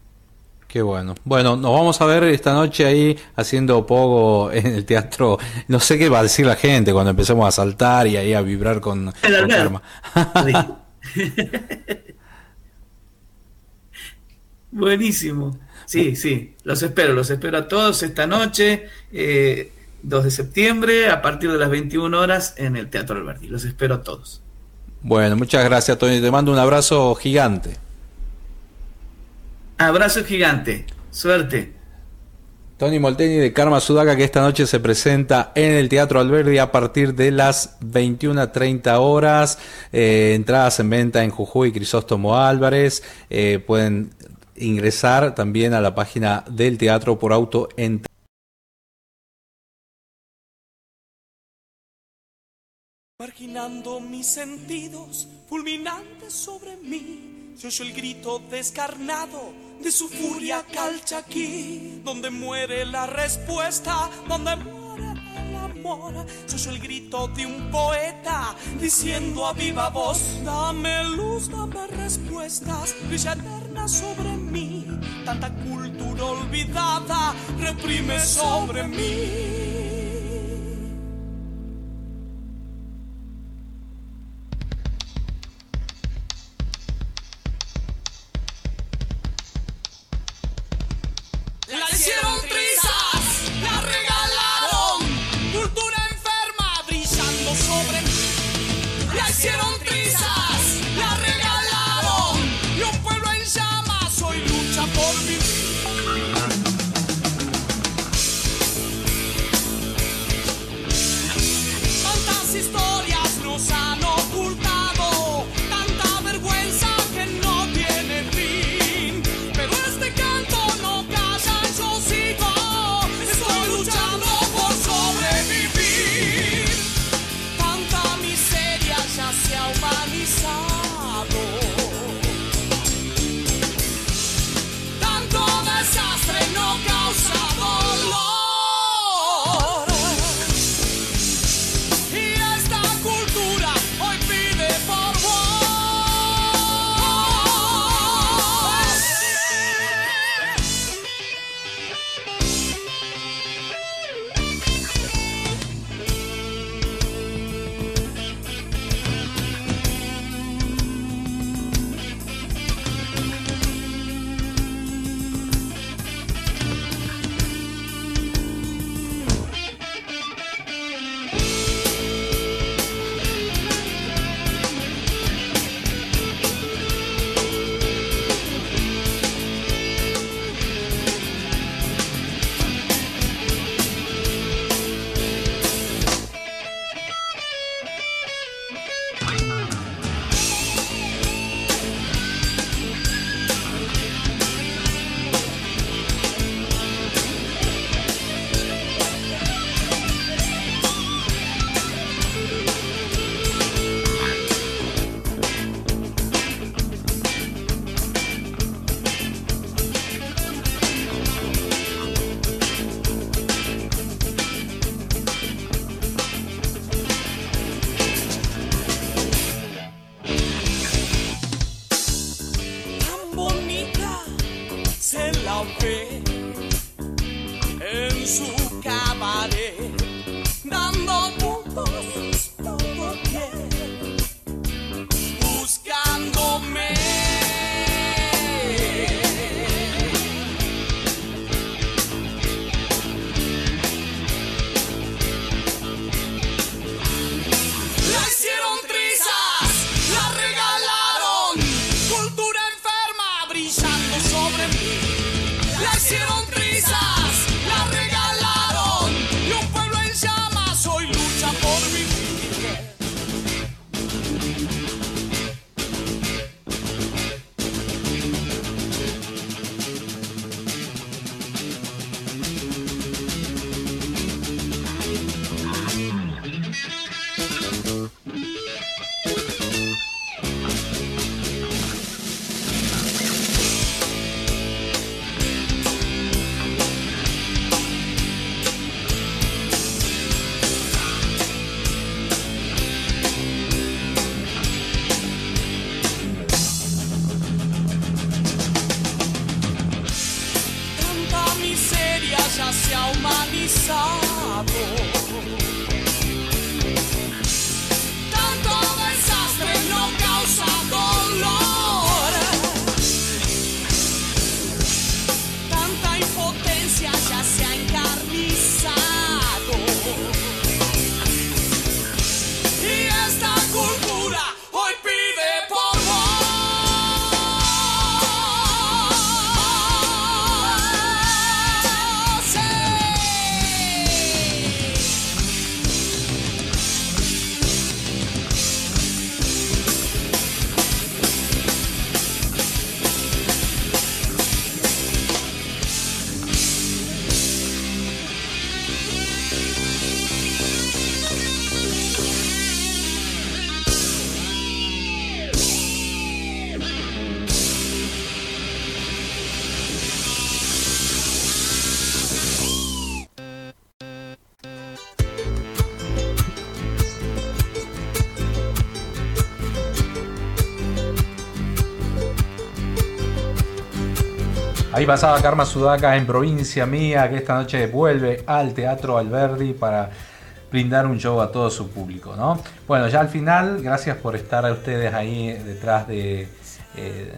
E: Qué bueno. Bueno, nos vamos a ver esta noche ahí haciendo pogo en el teatro. No sé qué va a decir la gente cuando empecemos a saltar y ahí a vibrar con,
Q: El
E: con. Karma.
Q: Buenísimo. Sí, sí, los espero, los espero a todos esta noche, eh, 2 de septiembre, a partir de las 21 horas en el Teatro Alberti. Los espero a todos.
E: Bueno, muchas gracias, Tony. Te mando un abrazo gigante.
Q: Abrazo gigante. Suerte.
E: Tony Molteni de Karma Sudaca que esta noche se presenta en el Teatro Alberdi a partir de las 21.30 horas. Eh, entradas en venta en Jujuy, Crisóstomo Álvarez. Eh, pueden ingresar también a la página del teatro por auto en
R: Marginando mis sentidos, fulminantes sobre mí se oyó el grito descarnado de su furia calchaquí, donde muere la respuesta, donde muere el amor. Se oyó el grito de un poeta diciendo a viva voz: Dame luz, dame respuestas, brilla eterna sobre mí. Tanta cultura olvidada reprime sobre mí. hicieron
E: tri Pasaba Karma Sudaka en provincia mía, que esta noche vuelve al Teatro Alberdi para brindar un show a todo su público, ¿no? Bueno, ya al final, gracias por estar a ustedes ahí detrás de, eh,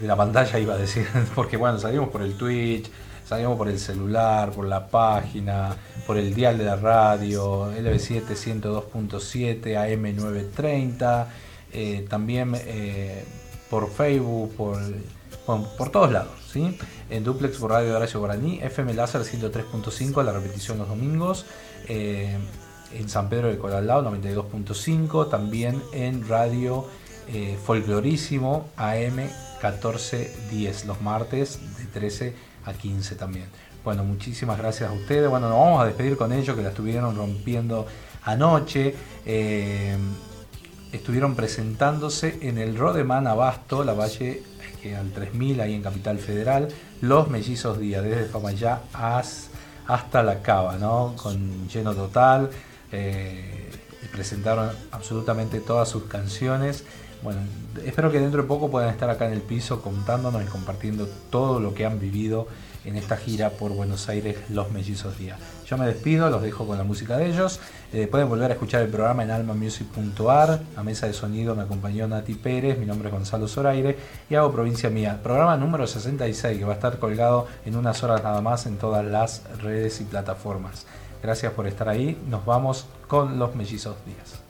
E: la pantalla, iba a decir, porque bueno, salimos por el Twitch, salimos por el celular, por la página, por el dial de la radio, LB7 102.7, AM930, eh, también eh, por Facebook, por, por todos lados, En Duplex por Radio Horacio Guaraní, FM Láser 103.5, la repetición los domingos, eh, en San Pedro de Colalao 92.5, también en Radio eh, Folclorísimo AM 1410, los martes de 13 a 15 también. Bueno, muchísimas gracias a ustedes. Bueno, nos vamos a despedir con ellos que la estuvieron rompiendo anoche. Eh, estuvieron presentándose en el Rodeman Abasto, la valle que al 3000 ahí en Capital Federal, los mellizos días, desde Famayá hasta la Cava, ¿no? Con lleno total. eh, presentaron absolutamente todas sus canciones. Bueno, espero que dentro de poco puedan estar acá en el piso contándonos y compartiendo todo lo que han vivido en esta gira por Buenos Aires Los Mellizos Díaz. Yo me despido, los dejo con la música de ellos. Eh, pueden volver a escuchar el programa en almamusic.ar. A mesa de sonido me acompañó Nati Pérez, mi nombre es Gonzalo Zoraire y hago Provincia Mía. Programa número 66 que va a estar colgado en unas horas nada más en todas las redes y plataformas. Gracias por estar ahí. Nos vamos con Los Mellizos Díaz.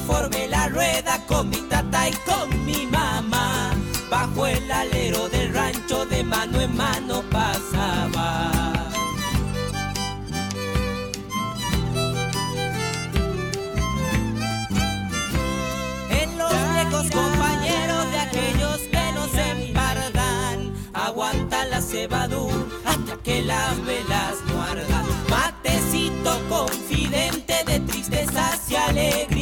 N: Formé la rueda con mi tata y con mi mamá. Bajo el alero del rancho de mano en mano pasaba. En los viejos compañeros de aquellos que nos embargan, aguanta la cebadura hasta que las velas no ardan. Matecito confidente de tristezas y alegrías,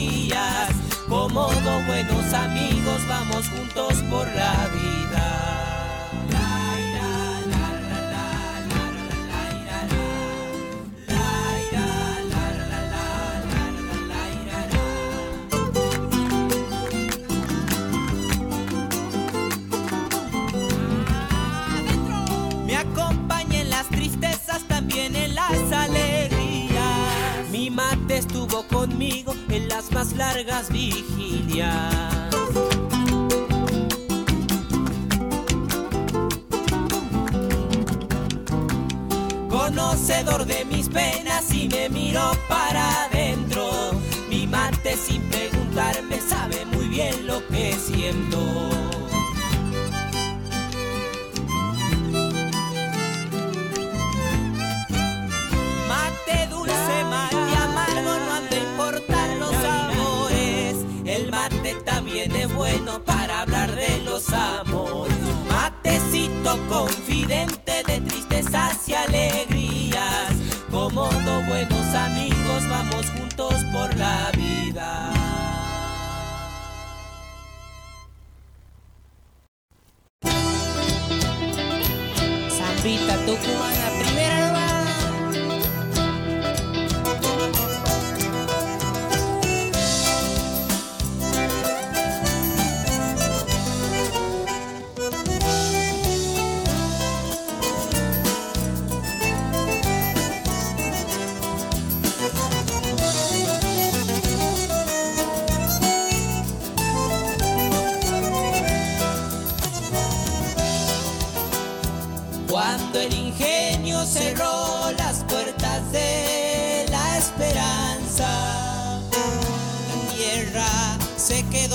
N: amigos vamos juntos por la vida. Me acompaña en las tristezas, también en las alegrías. Mi mate estuvo conmigo en las más largas vigilias. Conocedor de mis penas y me miró para adentro. Mi mate sin preguntarme sabe muy bien lo que siento. Mate dulce, mate amargo, no han de importar los sabores. El mate también es bueno para hablar de los amores. Matecito confidente de tristezas y alegrías. Como dos buenos amigos vamos juntos por la vida. Zambita primera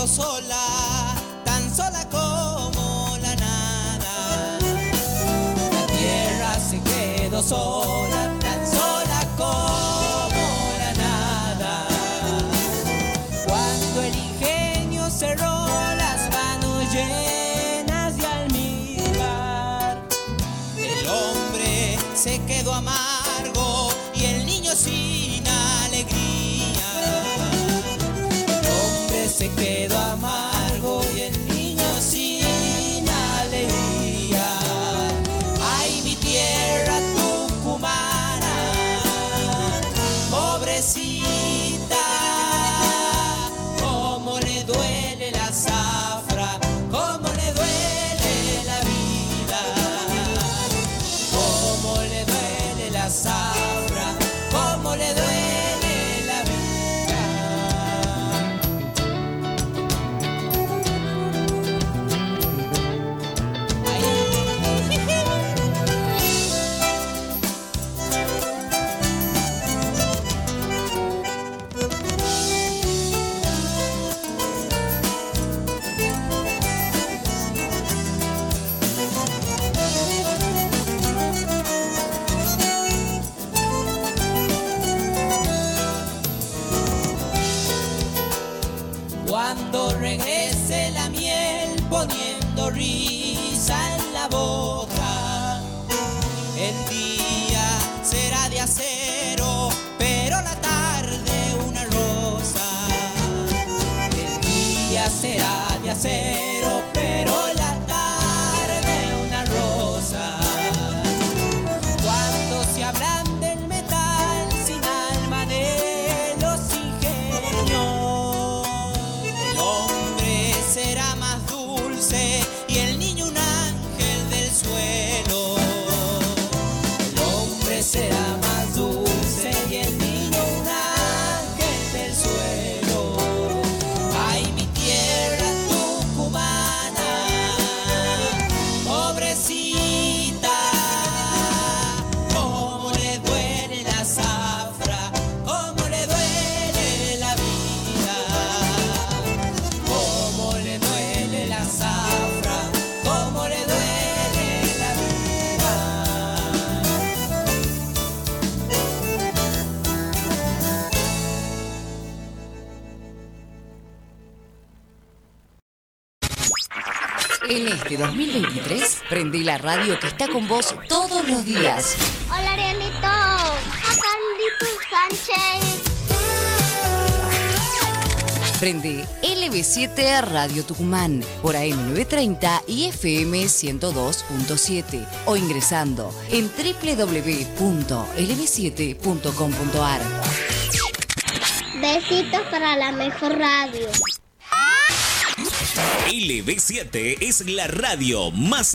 N: sola, tan sola como la nada. La tierra se quedó sola
S: radio que está con vos todos los días.
T: Hola, Arielito. Acá Sánchez.
S: Prende LB7 Radio Tucumán por AM930 y FM 102.7 o ingresando en www.lb7.com.ar.
T: Besitos para la mejor radio.
U: LB7 es la radio más